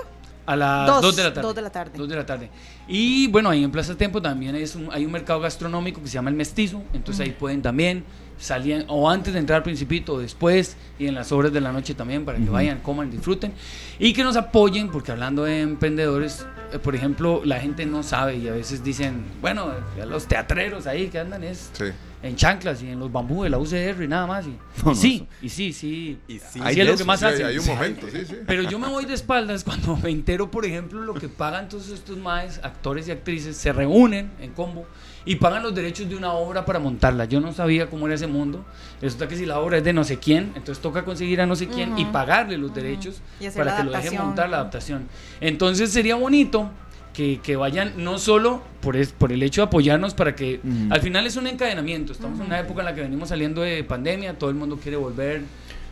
A las 2 de la tarde. 2 de la tarde. 2 de la tarde. Y bueno, ahí en Plaza Tempo también es un, hay un mercado gastronómico que se llama El Mestizo, entonces ahí pueden también salían o antes de entrar al Principito o después y en las horas de la noche también para que vayan, coman, disfruten y que nos apoyen porque hablando de emprendedores, eh, por ejemplo, la gente no sabe y a veces dicen, bueno, los teatreros ahí que andan es en chanclas y en los bambú de la UCR y nada más y, sí, y sí, sí, y sí, es lo que más hacen. Hay un momento, sí, sí. Pero yo me voy de espaldas cuando me entero, por ejemplo, lo que pagan todos estos más actores y actrices se reúnen en combo y pagan los derechos de una obra para montarla. Yo no sabía cómo era ese mundo. Resulta que si la obra es de no sé quién, entonces toca conseguir a no sé quién y pagarle los derechos para que lo deje montar la adaptación. Entonces sería bonito que, vayan no solo por, por el hecho de apoyarnos para que al final es un encadenamiento. Estamos en una época en la que venimos saliendo de pandemia, todo el mundo quiere volver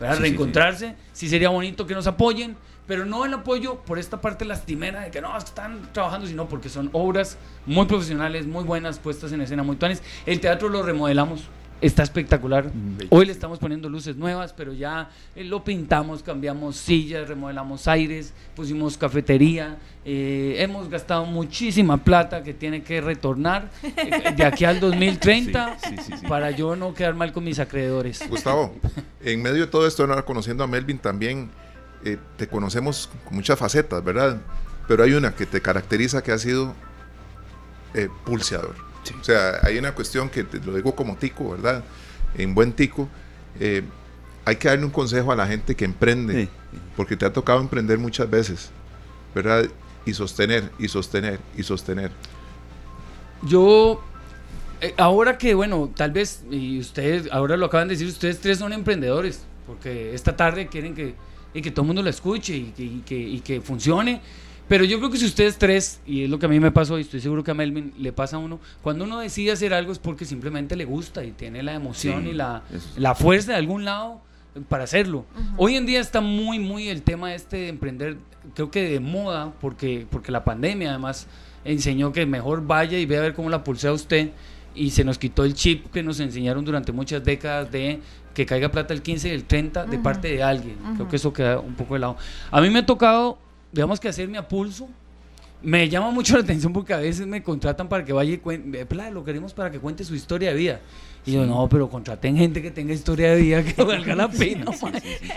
a reencontrarse. Sí, sería bonito que nos apoyen, pero no el apoyo por esta parte lastimera de que no están trabajando, sino porque son obras muy profesionales, muy buenas, puestas en escena, muy tuanes. El teatro lo remodelamos Está espectacular. Hoy le estamos poniendo luces nuevas, pero ya eh, lo pintamos, cambiamos sillas, remodelamos aires, pusimos cafetería. Eh, hemos gastado muchísima plata que tiene que retornar eh, de aquí al 2030 para yo no quedar mal con mis acreedores. Gustavo, en medio de todo esto, conociendo a Melvin también, te conocemos con muchas facetas, ¿verdad? Pero hay una que te caracteriza que ha sido pulseador o sea, hay una cuestión que te lo digo como tico, ¿verdad? En buen tico, eh, hay que darle un consejo a la gente que emprende, porque te ha tocado emprender muchas veces, ¿verdad? Y sostener, y sostener, y sostener. Yo, eh, ahora que, bueno, tal vez, y ustedes, ahora lo acaban de decir, ustedes tres son emprendedores, porque esta tarde quieren que, y que todo el mundo lo escuche y que, y que funcione. Pero yo creo que si ustedes tres, y es lo que a mí me pasó y estoy seguro que a Melvin le pasa a uno, cuando uno decide hacer algo es porque simplemente le gusta y tiene la emoción y la, la, fuerza de algún lado para hacerlo. Hoy en día está muy, muy el tema este de emprender, creo que de moda, porque, porque la pandemia además enseñó que mejor vaya y vea a ver cómo la pulsea usted y se nos quitó el chip que nos enseñaron durante muchas décadas de que caiga plata el 15 y el 30 de parte de alguien. Creo que eso queda un poco de lado. A mí me ha tocado digamos que hacerme a pulso. Me llama mucho la atención porque a veces me contratan para que vaya y cuente, lo queremos para que cuente su historia de vida. Y yo, no, pero contraten gente que tenga historia de vida que valga la pena,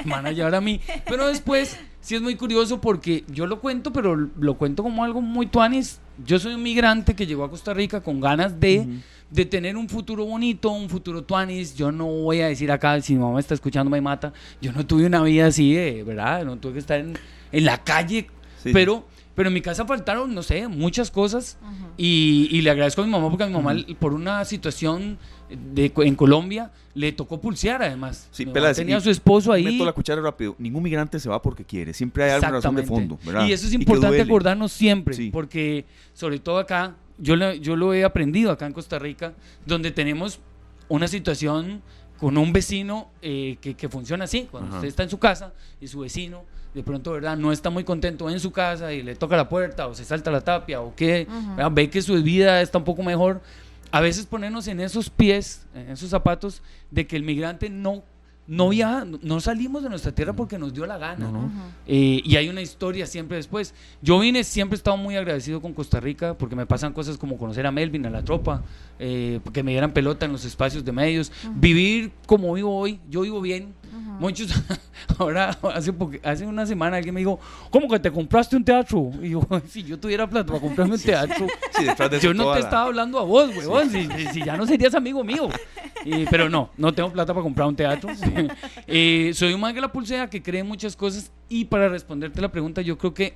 van a llevar a mí. Pero después, sí es muy curioso porque yo lo cuento, pero lo cuento como algo muy tuanis. Yo soy un migrante que llegó a Costa Rica con ganas de, de tener un futuro bonito, un futuro tuanis. Yo no voy a decir acá, si mi mamá está escuchando me mata, yo no tuve una vida así de, ¿verdad? No tuve que estar en en la calle, pero, pero en mi casa faltaron, no sé, muchas cosas y, le agradezco a mi mamá porque a mi mamá por una situación de, en Colombia le tocó pulsear además. Sí, tenía a su esposo ahí. Meto la cuchara rápido. Ningún migrante se va porque quiere. Siempre hay alguna razón de fondo. Y eso es importante acordarnos siempre, porque sobre todo acá, yo, yo lo he aprendido acá en Costa Rica, donde tenemos una situación con un vecino eh, que, que, funciona así. Cuando usted está en su casa y su vecino de pronto, ¿verdad? No está muy contento en su casa y le toca la puerta o se salta la tapia o que ve que su vida está un poco mejor. A veces ponernos en esos pies, en esos zapatos, de que el migrante no no ya no salimos de nuestra tierra porque nos dio la gana. Eh, y hay una historia siempre después. Yo vine, siempre he estado muy agradecido con Costa Rica porque me pasan cosas como conocer a Melvin, a la tropa, eh, que me dieran pelota en los espacios de medios. Vivir como vivo hoy, yo vivo bien, Muchos, ahora, hace, hace una semana alguien me dijo, ¿cómo que te compraste un teatro? Y yo, si yo tuviera plata para comprarme un teatro, yo no te estaba hablando a vos, huevón, si, ya no serías amigo mío. pero no, no tengo plata para comprar un teatro. Eh, soy un man que la pulsea, que cree muchas cosas y para responderte la pregunta, yo creo que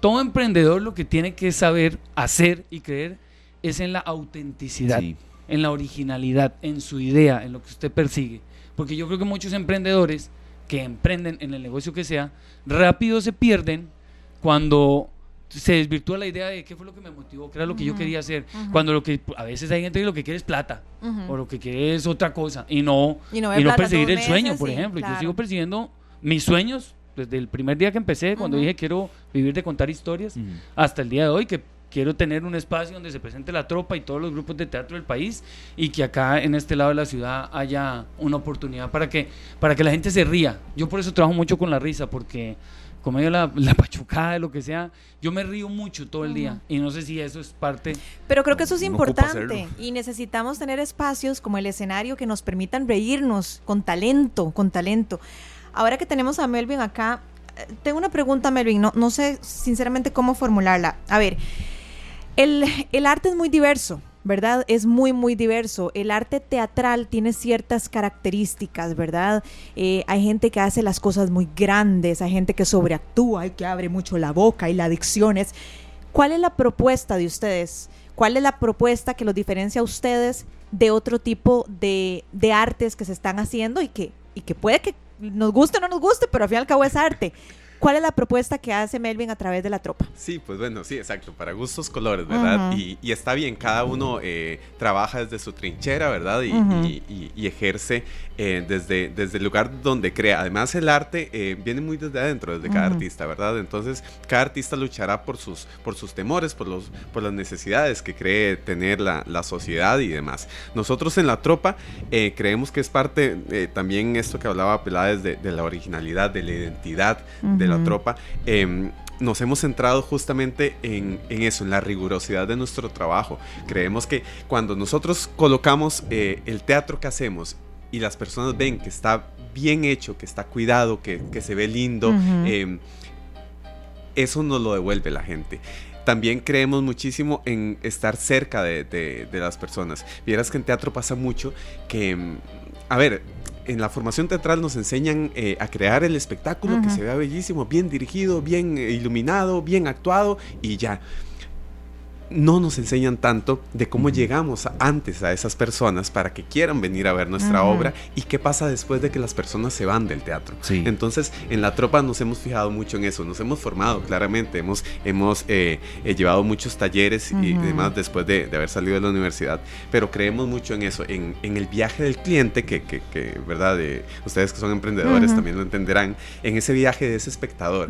todo emprendedor lo que tiene que saber hacer y creer es en la autenticidad, en la originalidad, en su idea, en lo que usted persigue. Porque yo creo que muchos emprendedores que emprenden en el negocio que sea, rápido se pierden cuando se desvirtúa la idea de qué fue lo que me motivó, qué era lo que yo quería hacer. Cuando lo que a veces hay gente que lo que quiere es plata o lo que quiere es otra cosa y no, y no, perseguir el sueño, por ejemplo. Yo sigo persiguiendo mis sueños desde el primer día que empecé, cuando dije quiero vivir de contar historias, hasta el día de hoy que quiero tener un espacio donde se presente la tropa y todos los grupos de teatro del país y que acá en este lado de la ciudad haya una oportunidad para que, para que la gente se ría. Yo por eso trabajo mucho con la risa, porque como yo la, la pachucada, lo que sea, yo me río mucho todo el día y no sé si eso es parte... Pero creo que eso es importante y necesitamos tener espacios como el escenario que nos permitan reírnos con talento, con talento. Ahora que tenemos a Melvin acá, eh, tengo una pregunta, Melvin, no, no sé sinceramente cómo formularla. A ver, el, arte es muy diverso, ¿verdad? Es muy, muy diverso. El arte teatral tiene ciertas características, ¿verdad? Eh, hay gente que hace las cosas muy grandes, hay gente que sobreactúa y que abre mucho la boca y la adicción es... ¿Cuál es la propuesta de ustedes? ¿Cuál es la propuesta que los diferencia a ustedes de otro tipo de, de artes que se están haciendo y que, y que puede que nos guste o no nos guste, pero al fin y al cabo es arte? ¿Cuál es la propuesta que hace Melvin a través de la tropa? Sí, pues bueno, sí, exacto, para gustos colores, ¿verdad? y, está bien, cada uno eh, trabaja desde su trinchera, ¿verdad? Y, ejerce eh, desde, desde el lugar donde crea. Además, el arte eh, viene muy desde adentro, desde cada artista, ¿verdad? Entonces, cada artista luchará por sus, por sus temores, por, los, por las necesidades que cree tener la, la sociedad y demás. Nosotros en la tropa creemos que es parte también esto que hablaba Peláez de, de la originalidad, de la identidad de la tropa. Em, nos hemos centrado justamente en, eso, en la rigurosidad de nuestro trabajo. Creemos que cuando nosotros colocamos eh, el teatro que hacemos y las personas ven que está bien hecho, que está cuidado, que, se ve lindo, em, eso nos lo devuelve la gente también creemos muchísimo en estar cerca de, de, las personas. Vieras que en teatro pasa mucho que, em, a ver, en la formación teatral nos enseñan eh, a crear el espectáculo que se vea bellísimo, bien dirigido, bien eh, iluminado, bien actuado y ya no nos enseñan tanto de cómo llegamos antes a esas personas para que quieran venir a ver nuestra obra y qué pasa después de que las personas se van del teatro. Entonces, en la tropa nos hemos fijado mucho en eso, nos hemos formado claramente, hemos, hemos eh, eh, llevado muchos talleres y demás después de, haber salido de la universidad, pero creemos mucho en eso, en, el viaje del cliente, que, que, ¿verdad? ustedes que son emprendedores también lo entenderán, en ese viaje de ese espectador.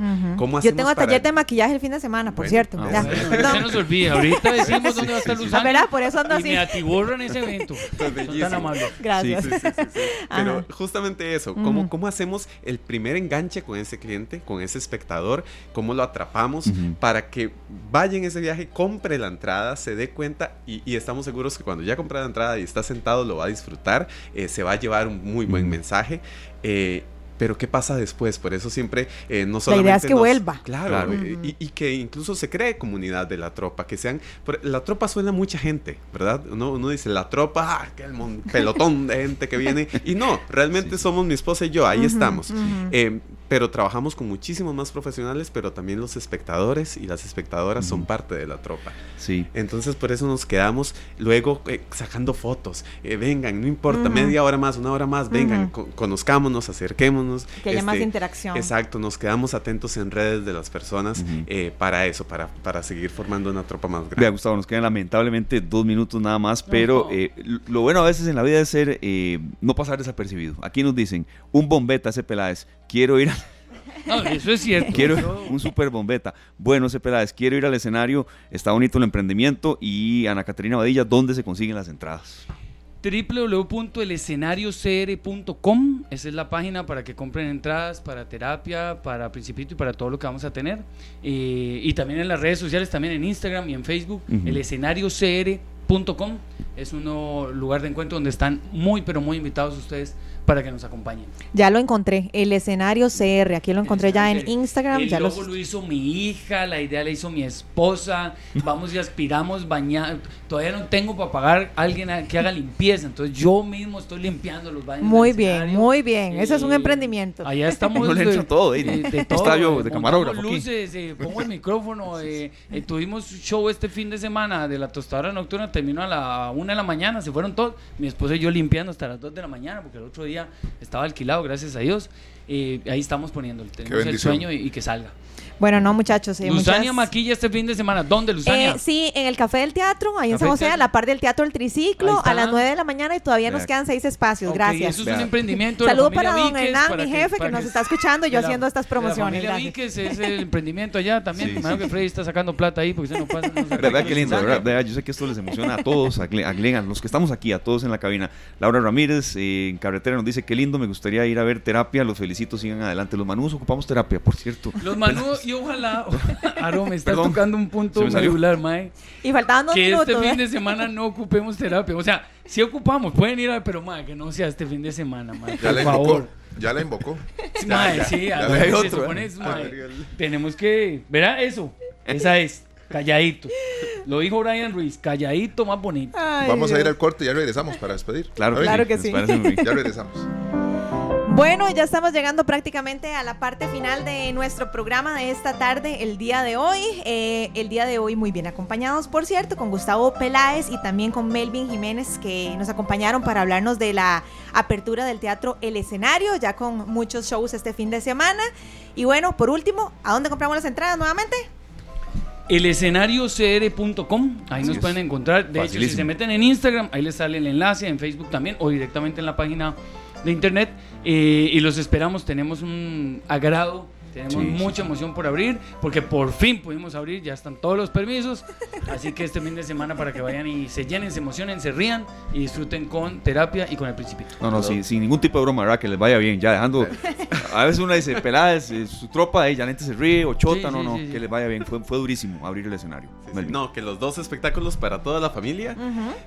Yo tengo taller de maquillaje el fin de semana, por cierto. Ah, ya. nos olvida, ahorita decimos dónde va a estar. ¿Verdad? Por eso ando así. Y me atiborro en ese evento. tan amable. Gracias. Sí, sí, sí, Pero justamente eso, ¿cómo, ¿cómo hacemos el primer enganche con ese cliente, con ese espectador? ¿Cómo lo atrapamos para que vaya en ese viaje, compre la entrada, se dé cuenta y, estamos seguros que cuando ya compra la entrada y está sentado lo va a disfrutar, eh, se va a llevar un muy buen mensaje. Eh, pero ¿qué pasa después? Por eso siempre eh, no solamente... La idea es que vuelva. Claro, eh, y, que incluso se cree comunidad de la tropa, que sean... La tropa suena a mucha gente, ¿verdad? Uno, uno dice, la tropa, ah, que el pelotón de gente que viene. Y no, realmente somos mi esposa y yo, ahí estamos. Eh, pero trabajamos con muchísimos más profesionales, pero también los espectadores y las espectadoras son parte de la tropa. Sí. Entonces por eso nos quedamos luego eh, sacando fotos. Eh, vengan, no importa, media hora más, una hora más, vengan, conozcámonos, acerquémonos. Que haya más este, interacción. Exacto, nos quedamos atentos en redes de las personas eh, para eso, para, para seguir formando una tropa más grande. Vea, Gustavo, nos quedan lamentablemente dos minutos nada más, pero lo bueno a veces en la vida es ser, no pasar desapercibido. Aquí nos dicen, un bombeta ese Peláez, quiero ir a no, eso es cierto. Quiero un super bombeta. Bueno, Cepelades, quiero ir al escenario. Está bonito el emprendimiento. Y Ana Caterina Badilla, ¿dónde se consiguen las entradas? www.elescenariocr.com Esa es la página para que compren entradas para terapia, para Principito y para todo lo que vamos a tener. Eh, y también en las redes sociales, también en Instagram y en Facebook, elescenariocr.com es un lugar de encuentro donde están muy, pero muy invitados ustedes para que nos acompañen. Ya lo encontré, el escenario CR, aquí lo encontré ya en Instagram. El ya logo lo hizo mi hija, la idea la hizo mi esposa, vamos y aspiramos bañar, todavía no tengo para pagar a alguien que haga limpieza, entonces yo mismo estoy limpiando los baños. Muy bien, muy bien, ese es un emprendimiento. Allá estamos. No le todo, de, de, todo. de camarógrafo. luces, eh, pongo el micrófono, eh, eh, tuvimos show este fin de semana de la tostadora nocturna, terminó a la una de la mañana, se fueron todos, mi esposa y yo limpiando hasta las dos de la mañana, porque el otro día estaba alquilado, gracias a Dios. y ahí estamos tenemos el sueño y que salga. Bueno, no, muchachos. Eh, Luzania maquilla este fin de semana. ¿Dónde, Luzania? Eh, sí, en el Café del Teatro, ahí en San José, a la par del Teatro El Triciclo, a las 9 de la mañana y todavía nos quedan seis espacios. Gracias. Eso es un emprendimiento. Saludos para don Hernán, mi jefe, que, nos está escuchando y yo haciendo estas promociones. La Víquez es el emprendimiento allá también. Sí, que Freddy está sacando plata ahí porque se no pasa. ¿Verdad qué lindo? ¿verdad? Yo sé que esto les emociona a todos, a Glenn, a los que estamos aquí, a todos en la cabina. Laura Ramírez eh, en Carretera nos dice, qué lindo, me gustaría ir a ver terapia. Los felicito, sigan adelante. Los manús ocupamos terapia, por cierto. Los manús y ojalá Aro, me estás tocando un punto medular, Mae. Y faltaban dos que este fin ¿eh? de semana no ocupemos terapia. O sea, si ocupamos, pueden ir a pero Mae, que no sea este fin de semana, Mae. Ya por favor. Ya la invocó. mae, sí, hay otro. tenemos que. ¿Verá eso? Esa es. Calladito. Lo dijo Brian Ruiz, calladito más bonito. Vamos a ir al corte y ya regresamos para despedir. Claro, claro que sí. Ya regresamos. Bueno, ya estamos llegando prácticamente a la parte final de nuestro programa de esta tarde, el día de hoy. Eh, el día de hoy muy bien acompañados, por cierto, con Gustavo Peláez y también con Melvin Jiménez, que nos acompañaron para hablarnos de la apertura del teatro El Escenario, ya con muchos shows este fin de semana. Y bueno, por último, ¿a dónde compramos las entradas nuevamente? El escenario cr.com, ahí nos pueden encontrar. De hecho, si se meten en Instagram, ahí les sale el enlace, en Facebook también, o directamente en la página de internet. Eh, y los esperamos, tenemos un agrado tenemos mucha emoción por abrir, porque por fin pudimos abrir, ya están todos los permisos. Así que este fin de semana para que vayan y se llenen, se emocionen, se rían y disfruten con terapia y con el principito. No, no, sin, sin, ningún tipo de broma, ¿verdad? Que les vaya bien, ya dejando. A veces una dice, pelada, es, su tropa, ella gente se ríe o chota, no, no, que les vaya bien. Fue, fue durísimo abrir el escenario. No, que los dos espectáculos para toda la familia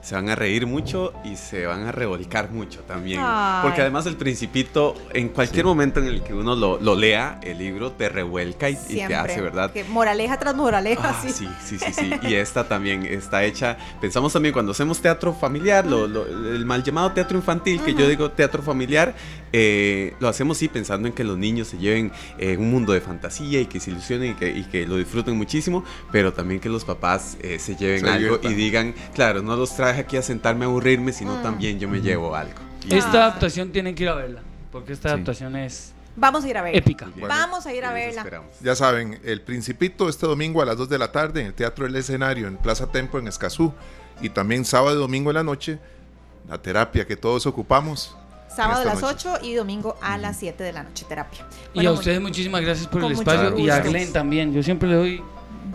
se van a reír mucho y se van a revolcar mucho también. Porque además el principito, en cualquier momento en el que uno lo, lo lea, el libro te revuelca y, te hace, ¿verdad? Que moraleja tras moraleja, ah, sí. Sí, sí, sí, Y esta también está hecha, pensamos también cuando hacemos teatro familiar, lo, el mal llamado teatro infantil, que yo digo teatro familiar, eh, lo hacemos sí pensando en que los niños se lleven eh, un mundo de fantasía y que se ilusionen y que, y que lo disfruten muchísimo, pero también que los papás eh, se lleven algo y digan, claro, no los traje aquí a sentarme a aburrirme, sino mm. también yo me llevo algo. esta adaptación tienen que ir a verla, porque esta adaptación es Vamos a ir a verla. Épica. Vamos a ir a verla. Ya saben, El Principito este domingo a las 2 de la tarde en el Teatro del Escenario en Plaza Tempo en Escazú. Y también sábado y domingo en la noche, la terapia que todos ocupamos. Sábado a las 8 y domingo a las 7 de la noche, terapia. y a ustedes muchísimas gracias por el espacio y a Glenn también. Yo siempre le doy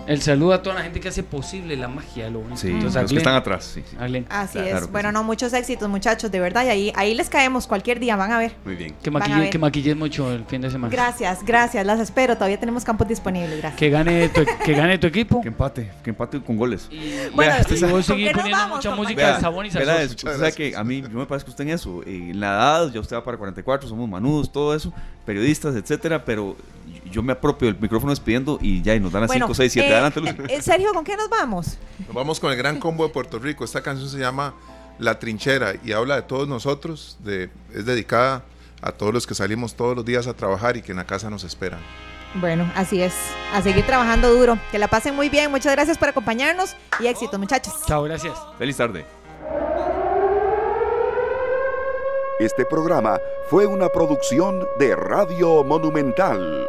el saludo a toda la gente que hace posible la magia, lo Sí, los que están atrás. Sí, Así es. bueno, no, muchos éxitos, muchachos, de verdad. Y ahí, ahí les caemos cualquier día, van a ver. Muy bien. Que, maquille, que maquilles mucho el fin de semana. Gracias, gracias. Las espero. Todavía tenemos campos disponibles. Gracias. Que gane tu, que gane tu equipo. Que empate, que empate con goles. bueno, y vos seguir poniendo mucha música de sabón y sazón. O sea que a mí yo me parezco usted en eso. En la edad, ya usted va para 44, somos manudos, todo eso, periodistas, etcétera, pero yo me apropio del micrófono despidiendo y ya, y nos dan a 5, 6, 7. Adelante, Luz. Eh, Sergio, ¿con qué nos vamos? Nos vamos con el Gran Combo de Puerto Rico. Esta canción se llama La Trinchera y habla de todos nosotros. De, es dedicada a todos los que salimos todos los días a trabajar y que en la casa nos esperan. Bueno, así es. A seguir trabajando duro. Que la pasen muy bien. Muchas gracias por acompañarnos y éxito, muchachos. Chao, gracias. Feliz tarde. Este programa fue una producción de Radio Monumental.